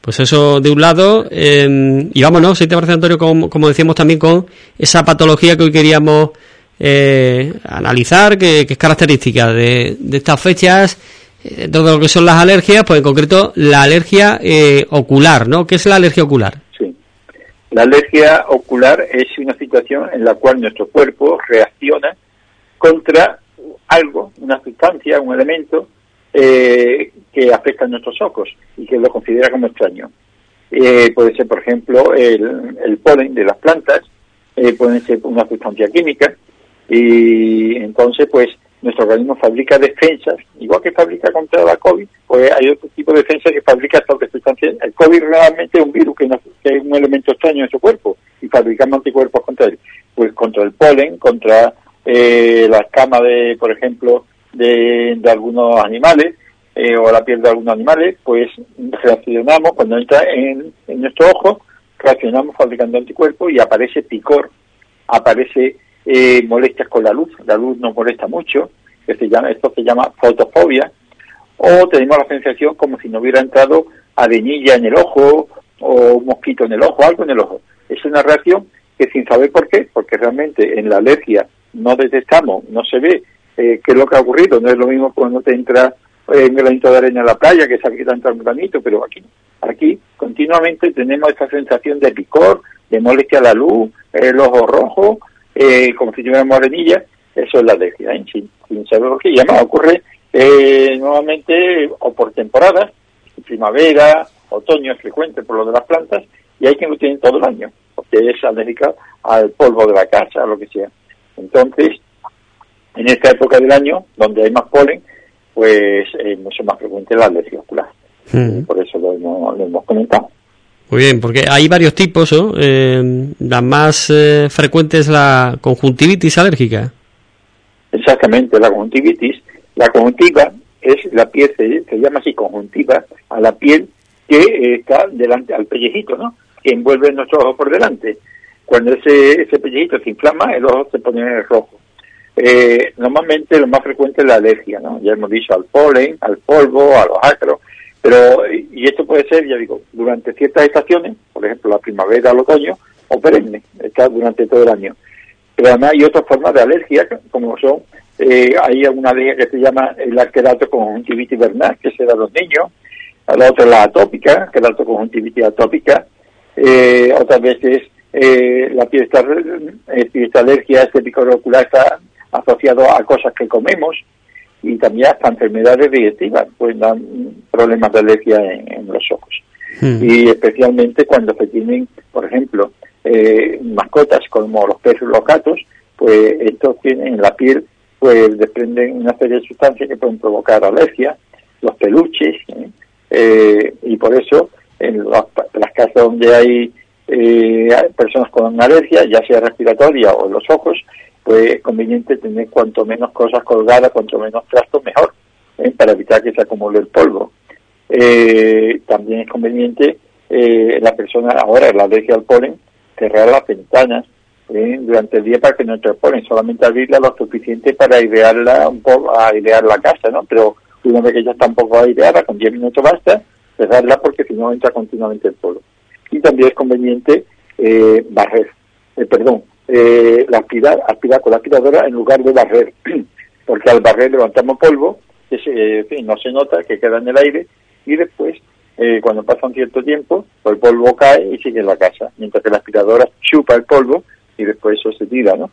Pues eso de un lado, eh, y vámonos, si te parece Antonio, como, como, decíamos también con esa patología que hoy queríamos eh, analizar, que, es característica de, estas fechas, eh, dentro de lo que son las alergias, pues en concreto la alergia eh, ocular, ¿no? ¿Qué es la alergia ocular? Sí, la alergia ocular es una situación en la cual nuestro cuerpo reacciona contra algo, una sustancia, un elemento eh, que afecta a nuestros ojos y que lo considera como extraño. Eh, puede ser, por ejemplo, el, polen de las plantas, eh, puede ser una sustancia química y entonces, pues, nuestro organismo fabrica defensas, igual que fabrica contra la COVID, pues hay otro tipo de defensas que fabrica estas sustancias. El COVID realmente es un virus que, es un elemento extraño en su cuerpo y fabricamos anticuerpos contra él. Pues contra el polen, contra eh, la escama de, por ejemplo, de, algunos animales eh, o la piel de algunos animales, pues reaccionamos cuando entra en, nuestro ojo, reaccionamos fabricando anticuerpos y aparece picor, aparece eh, molestias con la luz, la luz nos molesta mucho, se llama, esto se llama fotofobia, o tenemos la sensación como si no hubiera entrado arenilla en el ojo o un mosquito en el ojo, algo en el ojo. Es una reacción que sin saber por qué, porque realmente en la alergia no detectamos, no se ve eh, qué es lo que ha ocurrido. No es lo mismo cuando te entra eh, granito de arena a la playa que sabe que te entra un granito, pero aquí, aquí continuamente tenemos esta sensación de picor, de molestia a la luz, el ojo rojo, eh, como si tuviéramos arenilla. Eso es la alergia, ¿eh? sin, saber por qué. Y además ocurre eh, nuevamente o por temporadas, primavera, otoño es frecuente por lo de las plantas, y hay quien lo tiene todo el año, porque es alérgica al polvo de la casa, o lo que sea. Entonces, en esta época del año, donde hay más polen, pues es mucho más frecuente la alergia ocular. Mm. Por eso lo hemos, comentado. Muy bien, porque hay varios tipos, ¿no? Eh, la más eh, frecuente es la conjuntivitis alérgica. Exactamente, la conjuntivitis. La conjuntiva es la piel, se, se llama así conjuntiva, a la piel que está delante, al pellejito, ¿no? Que envuelve nuestro ojo por delante. Cuando ese, ese pellejito se inflama, el ojo se pone rojo. Eh, normalmente lo más frecuente es la alergia, ¿no? Ya hemos dicho al polen, al polvo, a los ácaros, pero, y esto puede ser, ya digo, durante ciertas estaciones, por ejemplo la primavera, el otoño, o perenne, está durante todo el año. Pero además hay otras formas de alergia, como son, eh, hay alguna alergia que se llama el arquerato conjuntivitis vernal, que se da a los niños, a la otra la atópica, la conjuntivitis atópica, eh, otras veces eh, la piel está, eh, esta alergia, este picor ocular está asociado a cosas que comemos y también hasta enfermedades digestivas, pues dan problemas de alergia en, los ojos. Hmm. Y especialmente cuando se tienen, por ejemplo, eh, mascotas como los perros y los gatos, pues estos tienen en la piel, pues desprenden una serie de sustancias que pueden provocar alergia, los peluches, ¿eh? y por eso en las casas donde hay eh, personas con alergia, ya sea respiratoria o en los ojos, pues es conveniente tener cuanto menos cosas colgadas, cuanto menos trastos, mejor, ¿eh? para evitar que se acumule el polvo. Eh, también es conveniente eh, la persona, ahora la alergia al polen, cerrar las ventanas ¿eh? durante el día para que no entre polen, solamente abrirla lo suficiente para airearla un poco, airear la casa, ¿no? Pero una vez que ya está un poco aireada, con 10 minutos basta, cerrarla porque si no entra continuamente el polvo y también es conveniente eh, barrer, perdón, eh, la aspirar, aspirar con la aspiradora en lugar de barrer, porque al barrer levantamos polvo, que no se nota, que queda en el aire, y después, cuando pasa un cierto tiempo, pues el polvo cae y sigue en la casa, mientras que la aspiradora chupa el polvo y después eso se tira, ¿no?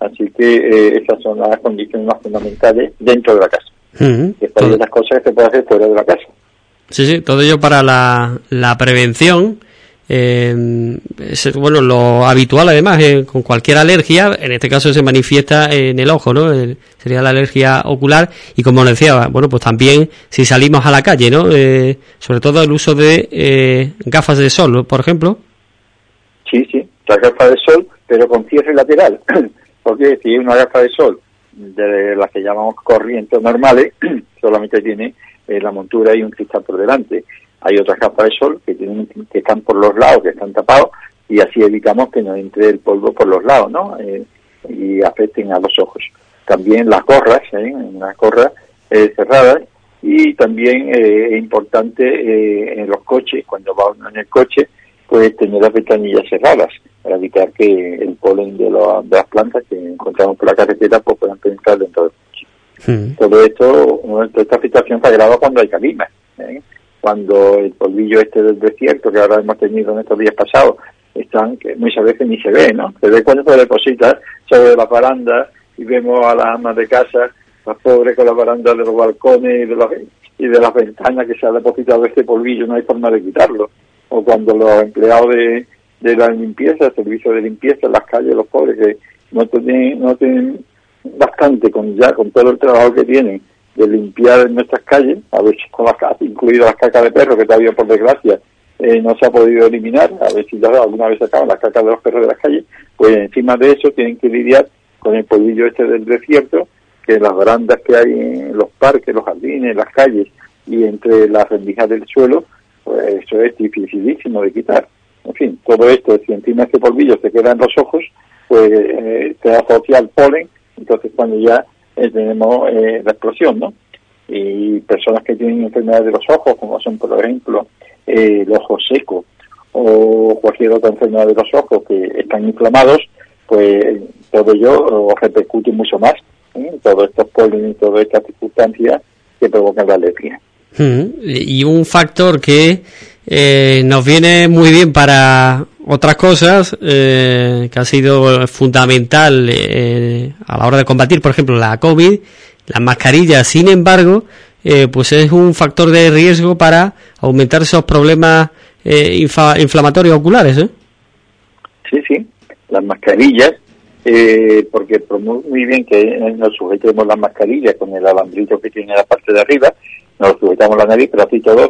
Así que esas son las condiciones más fundamentales dentro de la casa. Uh de las cosas que se puede hacer fuera de la casa. Sí, sí, todo ello para la, la prevención Eh, es, bueno, lo habitual además eh, con cualquier alergia, en este caso se manifiesta en el ojo, ¿no? sería la alergia ocular y como decía, bueno, pues también si salimos a la calle, ¿no? Eh, sobre todo el uso de eh, gafas de sol, por ejemplo. Sí, sí, las gafas de sol, pero con cierre lateral, porque si hay una gafa de sol de las que llamamos corrientes normales, solamente tiene la montura y un cristal por delante hay otras capas de sol que, tienen, que están por los lados, que están tapados, y así evitamos que nos entre el polvo por los lados, ¿no? Eh, y afecten a los ojos. También las gorras, ¿eh? las gorras eh, cerradas, y también eh, es importante eh, en los coches, cuando va uno en el coche, pues tener las ventanillas cerradas para evitar que el polen de, de las plantas que encontramos por la carretera pues puedan penetrar dentro del coche. Todo esto, esta situación se agrava cuando hay calimas. ¿eh? Cuando el polvillo este del desierto que ahora hemos tenido en estos días pasados están que muchas veces ni se ve, ¿no? Se ve cuando se deposita sobre la baranda y vemos a las amas de casa, las pobres con la baranda de los balcones y de, los, y de las ventanas que se ha depositado este polvillo, no hay forma de quitarlo. O cuando los empleados de, de la limpieza, el servicio de limpieza en las calles, los pobres que no tienen, no tienen bastante con ya con todo el trabajo que tienen de limpiar nuestras calles, a ver si con las incluidas las cacas de perro, que todavía por desgracia eh, no se ha podido eliminar, a ver si ya alguna vez acaban las cacas de los perros de las calles, pues encima de eso tienen que lidiar con el polvillo este del desierto, que las barandas que hay en los parques, los jardines, las calles y entre las rendijas del suelo, pues eso es dificilísimo de quitar. En fin, todo esto, si encima este polvillo se queda en los ojos, pues eh, se asocia al polen, entonces cuando ya eh, tenemos eh, la explosión, ¿no? Y personas que tienen enfermedades de los ojos, como son, por ejemplo, eh, el ojo seco o cualquier otra enfermedad de los ojos que están inflamados, pues todo ello repercute mucho más. ¿eh? Todos estos polen y todas estas circunstancias que provocan la alergia. Hmm. Y un factor que eh, nos viene muy bien para otras cosas eh, que ha sido fundamental eh, a la hora de combatir, por ejemplo, la COVID, las mascarillas, sin embargo, eh, pues es un factor de riesgo para aumentar esos problemas eh, inflamatorios oculares. ¿eh? Sí, sí, las mascarillas, eh, porque muy bien que nos sujetemos las mascarillas con el alambrito que tiene la parte de arriba, nos sujetamos la nariz, pero así todo,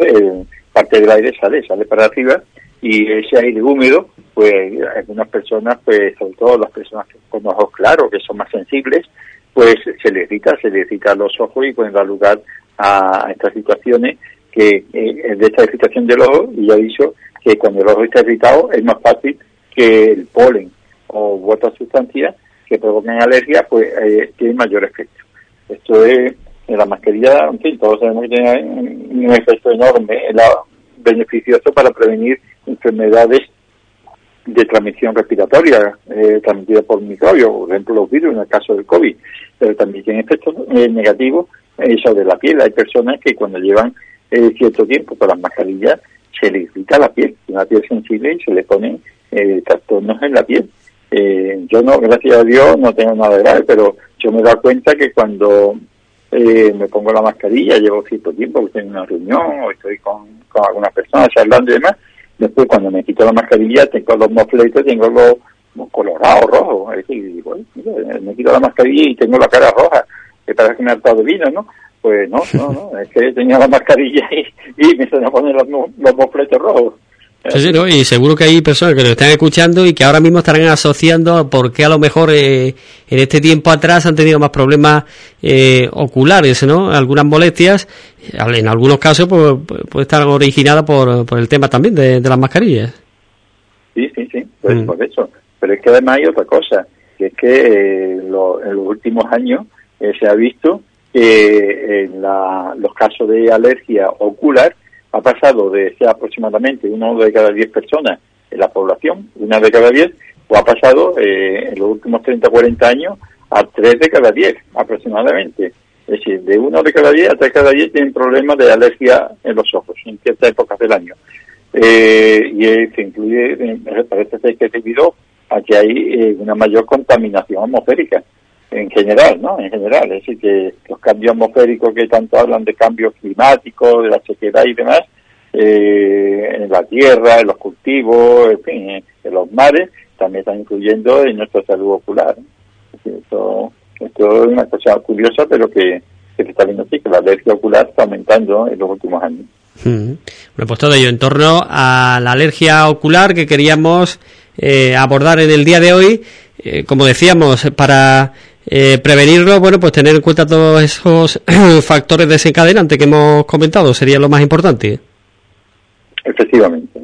parte del aire sale, sale para arriba y ese aire húmedo, pues algunas personas, pues sobre todo las personas con ojos claros, que son más sensibles, pues se les irrita, se les irrita los ojos y pueden dar lugar a estas situaciones que eh, de esta irritación del ojo, y ya he dicho que cuando el ojo está irritado es más fácil que el polen o otras sustancias que provoquen alergia, pues eh, tiene mayor efecto. Esto es en la mascarilla, en fin, todos sabemos que tiene un efecto enorme, la, beneficioso para prevenir enfermedades de transmisión respiratoria eh, transmitida por microbios, por ejemplo los virus en el caso del COVID, pero también tiene efectos eh, negativos eh, sobre la piel. Hay personas que cuando llevan eh, cierto tiempo con las mascarillas se les irrita la piel, una piel sensible y se le ponen eh, trastornos en la piel. Yo no, gracias a Dios, no tengo nada grave, pero yo me he dado cuenta que cuando eh, me pongo la mascarilla, llevo cierto tiempo, estoy en una reunión o estoy con, con algunas personas charlando y demás, después cuando me quito la mascarilla tengo los mofletos, tengo los, colorados, rojos, es decir, bueno, me quito la mascarilla y tengo la cara roja, que parece que me ha hartado de vino, ¿no? Pues no, no, no, es que tenía la mascarilla y, y me se me ponen los, los mofletos rojos. Sí, ¿no? Y seguro que hay personas que lo están escuchando y que ahora mismo estarán asociando por qué a lo mejor eh, en este tiempo atrás han tenido más problemas eh, oculares, ¿no? Algunas molestias, en algunos casos pues, puede estar originada por, por el tema también de, de las mascarillas. Sí, sí, sí, pues mm. por eso. Pero es que además hay otra cosa, que es que eh, lo, en los últimos años eh, se ha visto que en la, los casos de alergia ocular ha pasado de ser aproximadamente uno de cada diez personas en la población, una de cada diez, o ha pasado eh, en los últimos 30 o 40 años a tres de cada diez aproximadamente. Es decir, de uno de cada diez a tres de cada diez tienen problemas de alergia en los ojos en ciertas épocas del año. Eh, y se incluye, eh, parece ser que es debido a que hay eh, una mayor contaminación atmosférica en general, ¿no? En general, es decir, que los cambios atmosféricos que tanto hablan de cambios climáticos, de la sequedad y demás, eh, en la tierra, en los cultivos, en fin, en los mares, también están influyendo en nuestra salud ocular. Esto, esto es una cosa curiosa, pero que, se está viendo así, que la alergia ocular está aumentando en los últimos años. Bueno, pues todo ello en torno a la alergia ocular que queríamos eh, abordar en el día de hoy. Eh, como decíamos, para eh, prevenirlo, bueno, pues tener en cuenta todos esos factores desencadenantes que hemos comentado sería lo más importante. Efectivamente.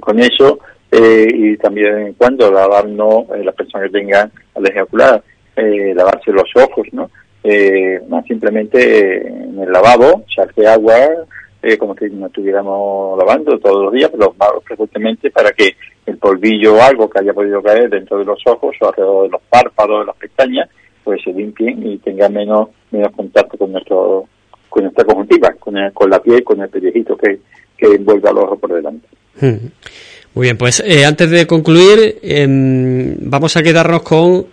con eso, y también cuando lavarnos, las personas que tengan alergia ocular, lavarse los ojos, ¿no? más simplemente en el lavabo, echarse agua, eh, como si nos estuviéramos lavando todos los días, pero más frecuentemente para que el polvillo o algo que haya podido caer dentro de los ojos o alrededor de los párpados, de las pestañas, pues se limpien y tenga menos, menos contacto con nuestro con nuestra conjuntiva, con, con la piel, con el pellejito que, que envuelve al ojo por delante. Hmm. Muy bien, pues eh, antes de concluir, em, vamos a quedarnos con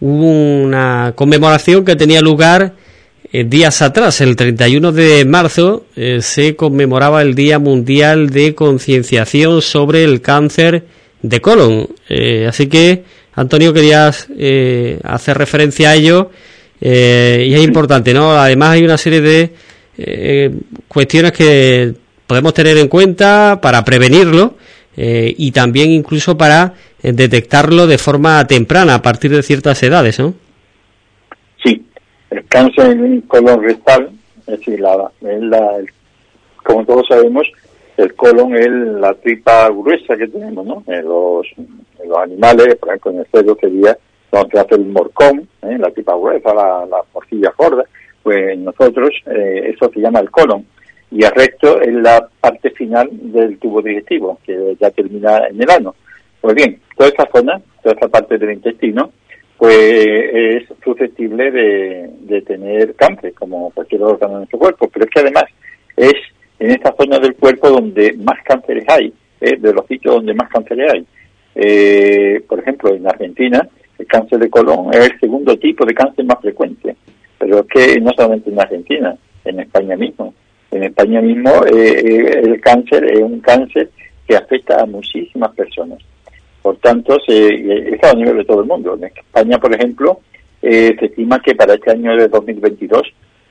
una conmemoración que tenía lugar eh, días atrás, el 31 de marzo, eh, se conmemoraba el Día Mundial de Concienciación sobre el Cáncer de Colon. Eh, así que, Antonio, querías hacer referencia a ello y es importante, ¿no? Además, hay una serie de cuestiones que podemos tener en cuenta para prevenirlo y también incluso para detectarlo de forma temprana a partir de ciertas edades, ¿no? El cáncer en colon rectal, es decir, la, como todos sabemos, el colon es la tripa gruesa que tenemos, ¿no? En los, los animales, por ejemplo, en el cerdo sería donde hace el morcón, ¿eh? la tripa gruesa, la, la porcilla gorda, pues en nosotros eh, eso se llama el colon. Y el recto es la parte final del tubo digestivo, que ya termina en el ano. Pues bien, toda esta zona, toda esta parte del intestino, pues es susceptible de, tener cáncer, como cualquier órgano de nuestro cuerpo. Pero es que además es en esta zona del cuerpo donde más cánceres hay, ¿eh? de los sitios donde más cánceres hay. Eh, por ejemplo, en Argentina, el cáncer de colon es el segundo tipo de cáncer más frecuente. Pero es que no solamente en Argentina, en España mismo. En España mismo eh, el cáncer es un cáncer que afecta a muchísimas personas. Por tanto, se, está a nivel de todo el mundo. En España, por ejemplo, eh, se estima que para este año de 2022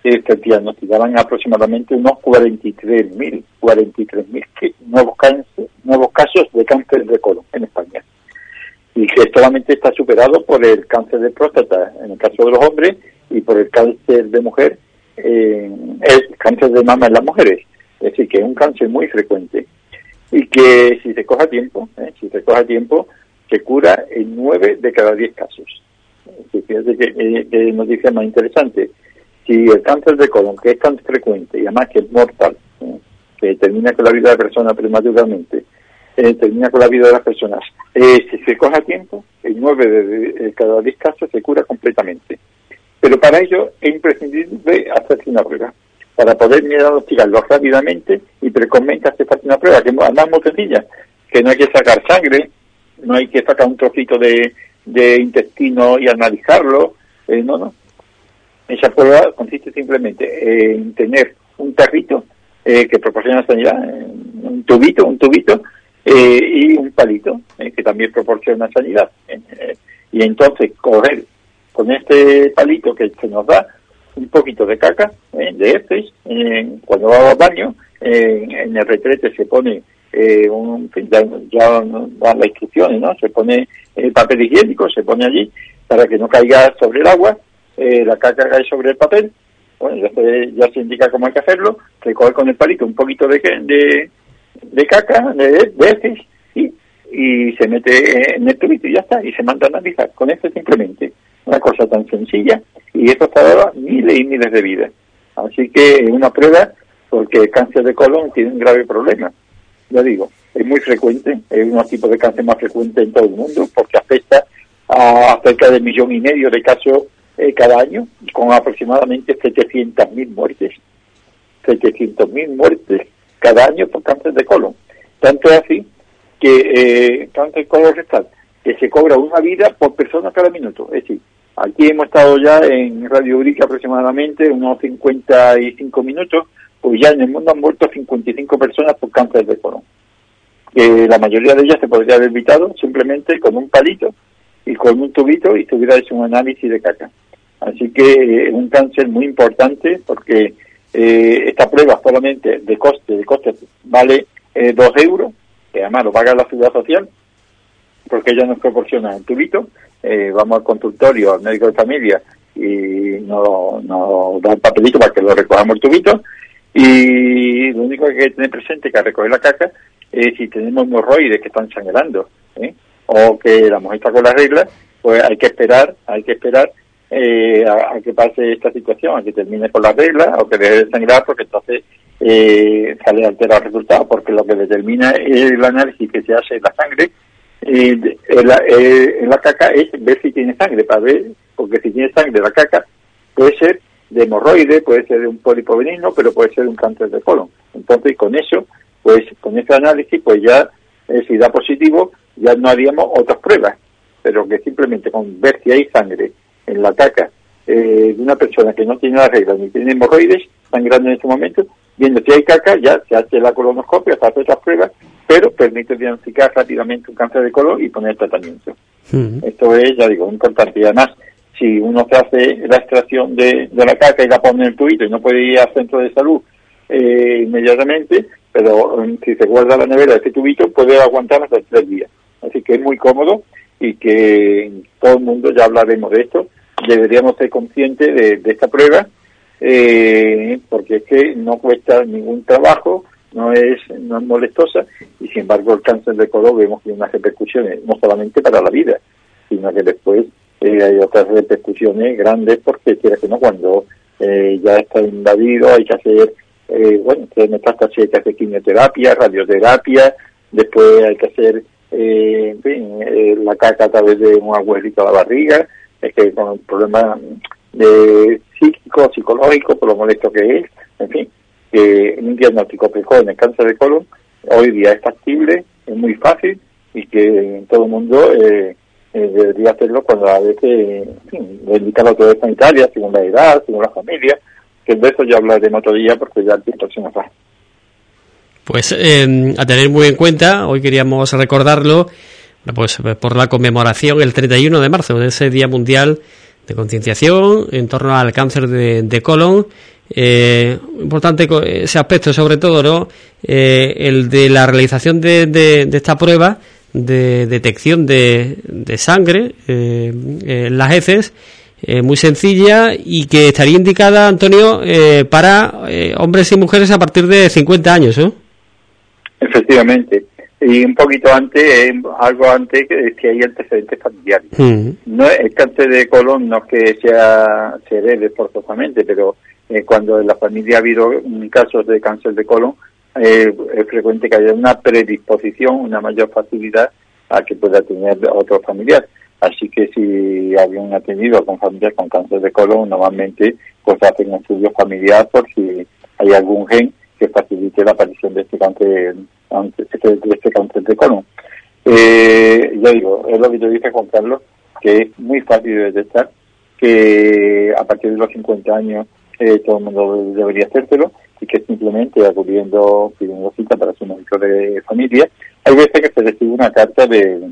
eh, se diagnosticaban aproximadamente unos 43.000 43.000 nuevos, nuevos casos de cáncer de colon en España. Y que solamente está superado por el cáncer de próstata en el caso de los hombres y por el cáncer de mujer, eh, el cáncer de mama en las mujeres. Es decir, que es un cáncer muy frecuente y que si se coja tiempo, ¿eh? si se coja tiempo, se cura en nueve de cada diez casos. Fíjate que, eh, noticia más interesante. Si el cáncer de colon, que es tan frecuente y además que es mortal, ¿eh? que termina con la vida de la persona prematuramente, eh, termina con la vida de las personas, si se coja tiempo, en nueve de, cada diez casos se cura completamente. Pero para ello es imprescindible hacerse una prueba para poder diagnosticarlo rápidamente y precozmente hace falta una prueba que además muy sencilla, que no hay que sacar sangre, no hay que sacar un trocito de, intestino y analizarlo, eh, no, no. Esa prueba consiste simplemente en tener un tarrito eh, que proporciona sanidad, un tubito, un tubito eh, y un palito que también proporciona sanidad. y entonces coger con este palito que se nos da un poquito de caca, ¿eh? de heces, cuando va al baño, en el retrete se pone eh, un, ya, ya dan las instrucciones, ¿no? Se pone el papel higiénico, se pone allí para que no caiga sobre el agua, eh, la caca cae sobre el papel, bueno, ya se, indica cómo hay que hacerlo, se coge con el palito un poquito de, de, de caca, de, de y, y se mete en el tubito y ya está, y se manda a analizar, con eso simplemente. Una cosa tan sencilla y esto dado miles y miles de vidas. Así que es una prueba porque el cáncer de colon tiene un grave problema. Ya digo, es muy frecuente, es uno tipos de cáncer más frecuentes en todo el mundo porque afecta a cerca de un millón y medio de casos eh, cada año, con aproximadamente 700.000 muertes. 700.000 muertes cada año por cáncer de colon. Tanto es así que eh, cáncer colorectal, que se cobra una vida por persona cada minuto. Es decir, Aquí hemos estado ya en Radio Urica aproximadamente unos 55 minutos, pues ya en el mundo han muerto 55 personas por cáncer de colon. Que la mayoría de ellas se podría haber evitado simplemente con un palito y con un tubito y se hubiera hecho un análisis de caca. Así que es un cáncer muy importante porque eh, esta prueba solamente de coste, de coste vale eh, dos euros, que además lo paga la ciudad social, porque ella nos proporciona el tubito, eh, vamos al consultorio, al médico de familia y nos, nos da el papelito para que lo recojamos el tubito y lo único que hay que tener presente que al recoger la caca es si tenemos hemorroides que están sangrando ¿eh? o que la mujer está con las reglas, pues hay que esperar, hay que esperar eh, a, que pase esta situación, a que termine con las reglas o que deje de sangrar porque entonces eh, sale alterado el resultado, porque lo que determina el análisis que se hace en la sangre eh, en, la, eh, la caca es ver si tiene sangre, para ver, porque si tiene sangre la caca puede ser de hemorroide, puede ser de un pólipo benigno, pero puede ser un cáncer de colon. Entonces, con eso, pues con ese análisis, pues ya, eh, si da positivo, ya no haríamos otras pruebas, pero que simplemente con ver si hay sangre en la caca eh, de una persona que no tiene la regla ni tiene hemorroides sangrando en este momento, viendo si hay caca, ya se hace la colonoscopia, se hace otras pruebas, pero permite diagnosticar rápidamente un cáncer de colon y poner tratamiento. Esto es, ya digo, importante. Y además, si uno se hace la extracción de, la caca y la pone en el tubito y no puede ir al centro de salud eh, inmediatamente, pero um, si se guarda la nevera de este tubito puede aguantar hasta tres días. Así que es muy cómodo y que todo el mundo, ya hablaremos de esto, deberíamos ser conscientes de, esta prueba, eh, porque es que no cuesta ningún trabajo, no es, no es molestosa y sin embargo el cáncer de colon vemos que hay unas repercusiones no solamente para la vida, sino que después eh, hay otras repercusiones grandes porque que no, cuando eh, ya está invadido hay que hacer, eh, bueno, que metástasis hay que hacer quimioterapia, radioterapia, después hay que hacer, eh, en fin, la caca a través de un agujerito a la barriga, es que con problemas de psíquico, psicológico, por lo molesto que es, en fin, que un diagnóstico precoz en el cáncer de colon hoy día es factible, es muy fácil y que todo el mundo eh, eh, debería hacerlo cuando a veces, en fin, indica la autoridad sanitaria, según la edad, según la familia, que de eso ya hablaré en otro día porque ya el tiempo se nos va. Pues eh, a tener muy en cuenta, hoy queríamos recordarlo, pues por la conmemoración el 31 de marzo de ese Día Mundial de Concienciación en torno al cáncer de colon eh, importante ese aspecto, sobre todo, ¿no? Eh, el de la realización de, de, esta prueba de detección de, de sangre eh, en las heces, eh, muy sencilla y que estaría indicada, Antonio, para hombres y mujeres a partir de 50 años, ¿no? Efectivamente. Y un poquito antes, algo antes, que, que hay antecedentes familiares. Mm. No, el cáncer de colon no es que sea, se herede forzosamente, pero eh, cuando en la familia ha habido casos de cáncer de colon, eh, es frecuente que haya una predisposición, una mayor facilidad a que pueda tener otro familiar. Así que si alguien ha tenido con familias con cáncer de colon, normalmente pues hacen un estudio familiar por si hay algún gen que facilite la aparición de este cáncer, este, de este cáncer de colon. Eh, yo digo, es lo que yo dije Juan Carlos, que es muy fácil de detectar, que a partir de los 50 años eh, todo el mundo debería hacérselo y que simplemente acudiendo, pidiendo cita para su médico de familia. Hay veces que se recibe una carta de,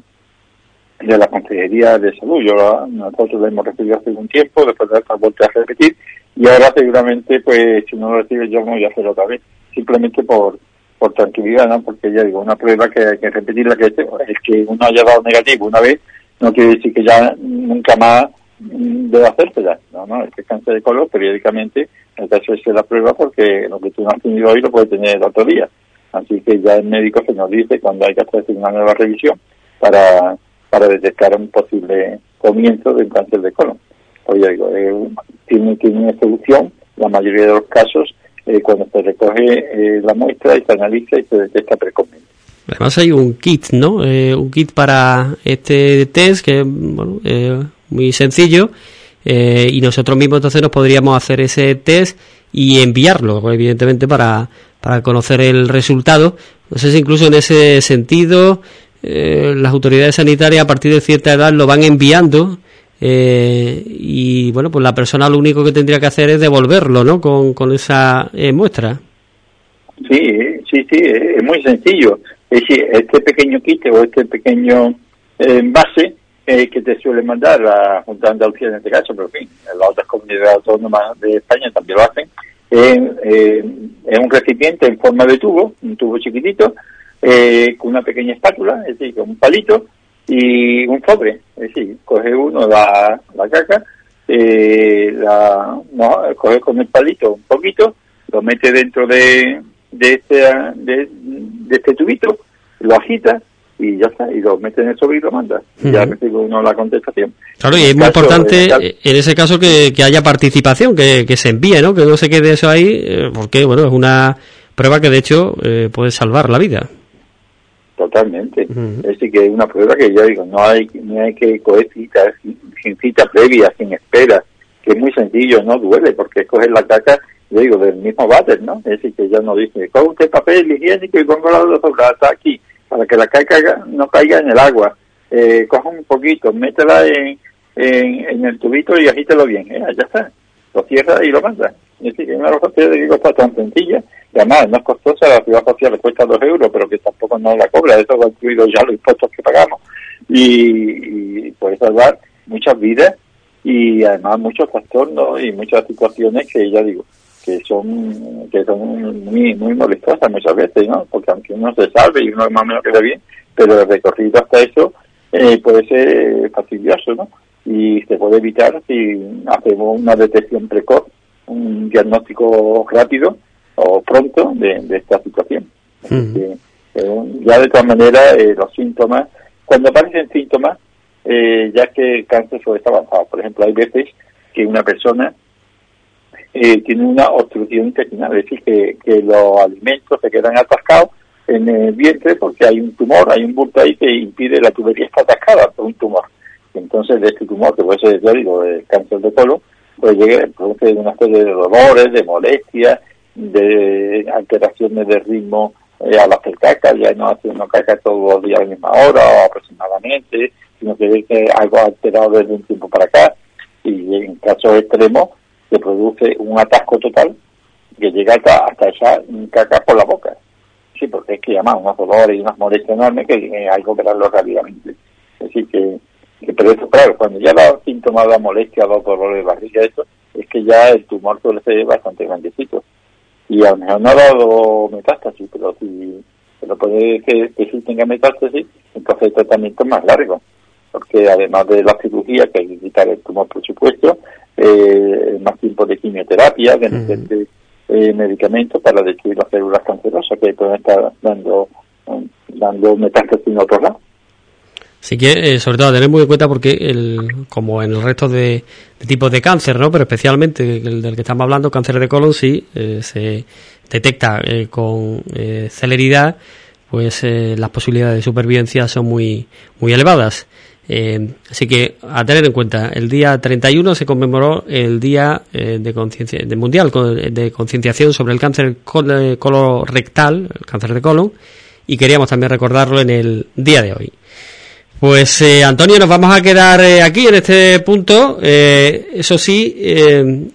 de la Consejería de Salud. Yo, nosotros la hemos recibido hace un tiempo, después de esta vuelta a repetir, y ahora seguramente, pues, si no lo recibe yo, no voy a hacerlo otra vez, simplemente por por tranquilidad, ¿no? Porque ya digo, una prueba que hay que repetirla, que es que uno haya dado negativo una vez, no quiere decir que ya nunca más debe hacérsela, no, no, es que cáncer de colon periódicamente que hacerse la prueba porque lo que tú no has tenido hoy lo puedes tener el otro día. Así que ya el médico se nos dice cuando hay que hacer una nueva revisión para, para detectar un posible comienzo de cáncer de colon. Oye, digo, eh, tiene, tiene solución la mayoría de los casos eh, cuando se recoge eh, la muestra y se analiza y se detecta precozmente. Además hay un kit, ¿no? un kit para este test que, bueno, muy sencillo eh, y nosotros mismos entonces nos podríamos hacer ese test y enviarlo, evidentemente, para, para conocer el resultado. No sé si incluso en ese sentido eh, las autoridades sanitarias a partir de cierta edad lo van enviando eh, y bueno, pues la persona lo único que tendría que hacer es devolverlo, ¿no? Con, con esa muestra. Sí, sí, sí, es muy sencillo. Es decir, este pequeño kit o este pequeño eh, envase eh, que te suele mandar la Junta de Andalucía en este caso, pero en fin, las otras comunidades autónomas de España también lo hacen, eh, es un recipiente en forma de tubo, un tubo chiquitito, con una pequeña espátula, es decir, con un palito y un sobre, es decir, coge uno la, la caca, la, no, coge con el palito un poquito, lo mete dentro de, de, este, de este tubito, lo agita y ya está, y lo mete en el sobre y lo manda. Ya recibe uno la contestación. Claro, y es muy importante en ese caso que, que haya participación, que, que, se envíe, ¿no? Que no se quede eso ahí, eh, porque, bueno, es una prueba que de hecho eh, puede salvar la vida. Totalmente. Es decir, que es una prueba que yo digo, no hay, no hay que coger cita, sin, cita previa, sin espera, que es muy sencillo, no duele, porque es coger la caca yo digo, del mismo váter, ¿no? Es decir, que ya no dice, coge usted papel higiénico y pongo la sobre hasta aquí, para que la caca no caiga en el agua. Eh, coja un poquito, métela en, en, el tubito y agítelo bien. ¿eh? Ya está. Lo cierra y lo manda. Es decir, de que tan sencilla, además no es costosa, la ciudad social le cuesta dos euros, pero que tampoco no la cobra, eso va incluido ya los impuestos que pagamos. Y, y puede salvar muchas vidas y además muchos trastornos y muchas situaciones que ya digo, que son que son muy muy molestosas muchas veces, ¿no? Porque aunque uno se salve y uno más o menos queda bien, pero el recorrido hasta eso eh, puede ser fastidioso, ¿no? Y se puede evitar si hacemos una detección precoz, un diagnóstico rápido o pronto de, esta situación. Eh, ya de todas maneras, eh, los síntomas, cuando aparecen síntomas, ya que el cáncer suele estar avanzado. Por ejemplo, hay veces que una persona eh, tiene una obstrucción intestinal, es decir, que, los alimentos se quedan atascados en el vientre porque hay un tumor, hay un bulto ahí que impide la tubería está atascada por un tumor. Entonces, de este tumor, que puede ser, yo digo, el cáncer de colon, pues llega, produce una serie de dolores, de molestias, de alteraciones de ritmo eh, al hacer caca, ya no hace uno caca todos los días a la misma hora o aproximadamente, sino que que algo alterado desde un tiempo para acá, y en casos extremos, produce un atasco total que llega hasta, hasta esa caca por la boca. Sí, porque es que llama unos dolores y unas molestias enormes que hay que operarlo rápidamente. Es decir, que, pero eso, claro, cuando ya da síntomas de molestia, los dolores de barriga, eso, es que ya el tumor suele ser bastante grandecito. Y a lo mejor no ha dado metástasis, pero si pero puede que, que sí tenga metástasis, entonces el tratamiento es más largo porque además de la cirugía, que hay que quitar el tumor, por supuesto, eh, más tiempo de quimioterapia, de eh, medicamentos para destruir las células cancerosas que pueden estar dando, dando metástasis en otro lado. Así que, eh, sobre todo, tener muy en cuenta porque, el, como en el resto de, tipos de cáncer, ¿no? pero especialmente el del que estamos hablando, cáncer de colon, sí eh, se detecta con celeridad, pues las posibilidades de supervivencia son muy, muy elevadas. Eh, así que a tener en cuenta, el día 31 se conmemoró el Día eh, de conciencia de Mundial de Concienciación sobre el cáncer colorectal, el cáncer de colon, y queríamos también recordarlo en el día de hoy. Pues eh, Antonio, nos vamos a quedar aquí en este punto. eso sí,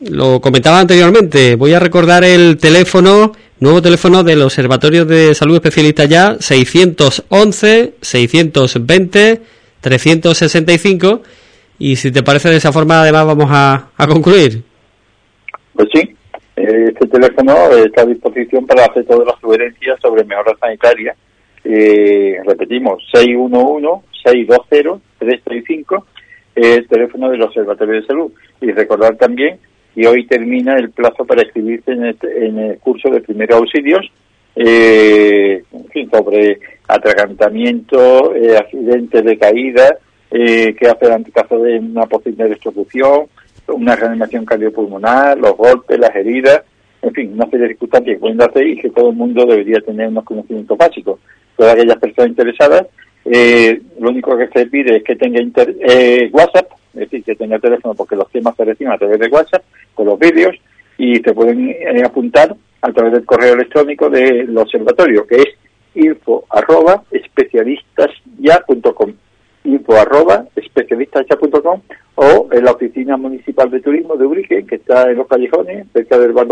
lo comentaba anteriormente. Voy a recordar el teléfono, nuevo teléfono del Observatorio de Salud Especialista ya, 611 620 365 y si te parece de esa forma además vamos a, concluir. Pues sí, este teléfono está a disposición para hacer todas las sugerencias sobre mejora sanitaria. Eh, repetimos, 611-620-335, el teléfono del Observatorio de Salud. Y recordar también que hoy termina el plazo para escribirse en, este, en el curso de primeros auxilios eh, sobre atragantamiento, eh, accidentes de caída, eh, qué hacer ante caso de una posible destrucción, una reanimación cardiopulmonar, los golpes, las heridas, en fin, una serie de circunstancias que y que todo el mundo debería tener unos conocimientos básicos. Todas aquellas personas interesadas, eh, lo único que se pide es que tenga eh, WhatsApp, es decir, que tenga teléfono porque los temas se reciben a través de WhatsApp, con los vídeos, y se pueden eh, apuntar a través del correo electrónico del observatorio, que es info arroba especialistasya.com info arroba especialistasya.com o en la oficina municipal de turismo de Urique, que está en los callejones, cerca del Bar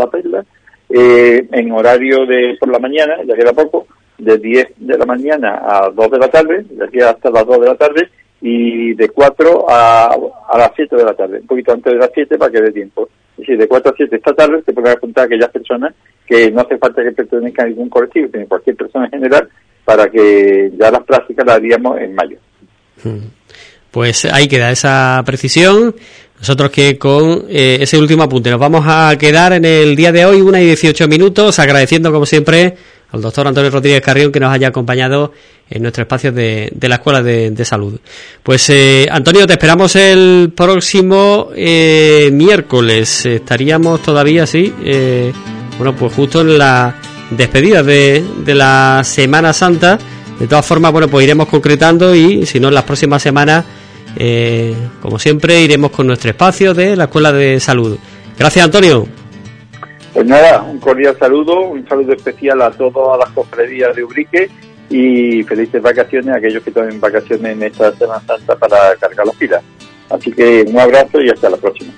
eh, en horario de por la mañana, ya queda poco, de 10 de la mañana a 2 de la tarde, de aquí hasta las 2 de la tarde, y de 4 a, a las 7 de la tarde, un poquito antes de las 7 para que dé tiempo. Es decir, de 4 a 7 esta tarde se pueden apuntar a aquellas personas que no hace falta que pertenezcan a ningún colectivo, sino cualquier persona en general, para que ya las prácticas las haríamos en mayo. Hmm. Pues ahí queda esa precisión. Nosotros que con eh, ese último apunte nos vamos a quedar en el día de hoy, una y 18 minutos, agradeciendo como siempre al doctor Antonio Rodríguez Carrión que nos haya acompañado en nuestro espacio de, la Escuela de, Salud. Pues eh, Antonio, te esperamos el próximo eh, miércoles. Estaríamos todavía así, eh, bueno, pues justo en la despedida de, de la Semana Santa. De todas formas, bueno, pues iremos concretando y si no en las próximas semanas, como siempre, iremos con nuestro espacio de la Escuela de Salud. Gracias, Antonio. Pues nada, un cordial saludo, un saludo especial a todas las cofradías de Ubrique y felices vacaciones a aquellos que tomen vacaciones en esta Semana Santa para cargar las pilas. Así que un abrazo y hasta la próxima.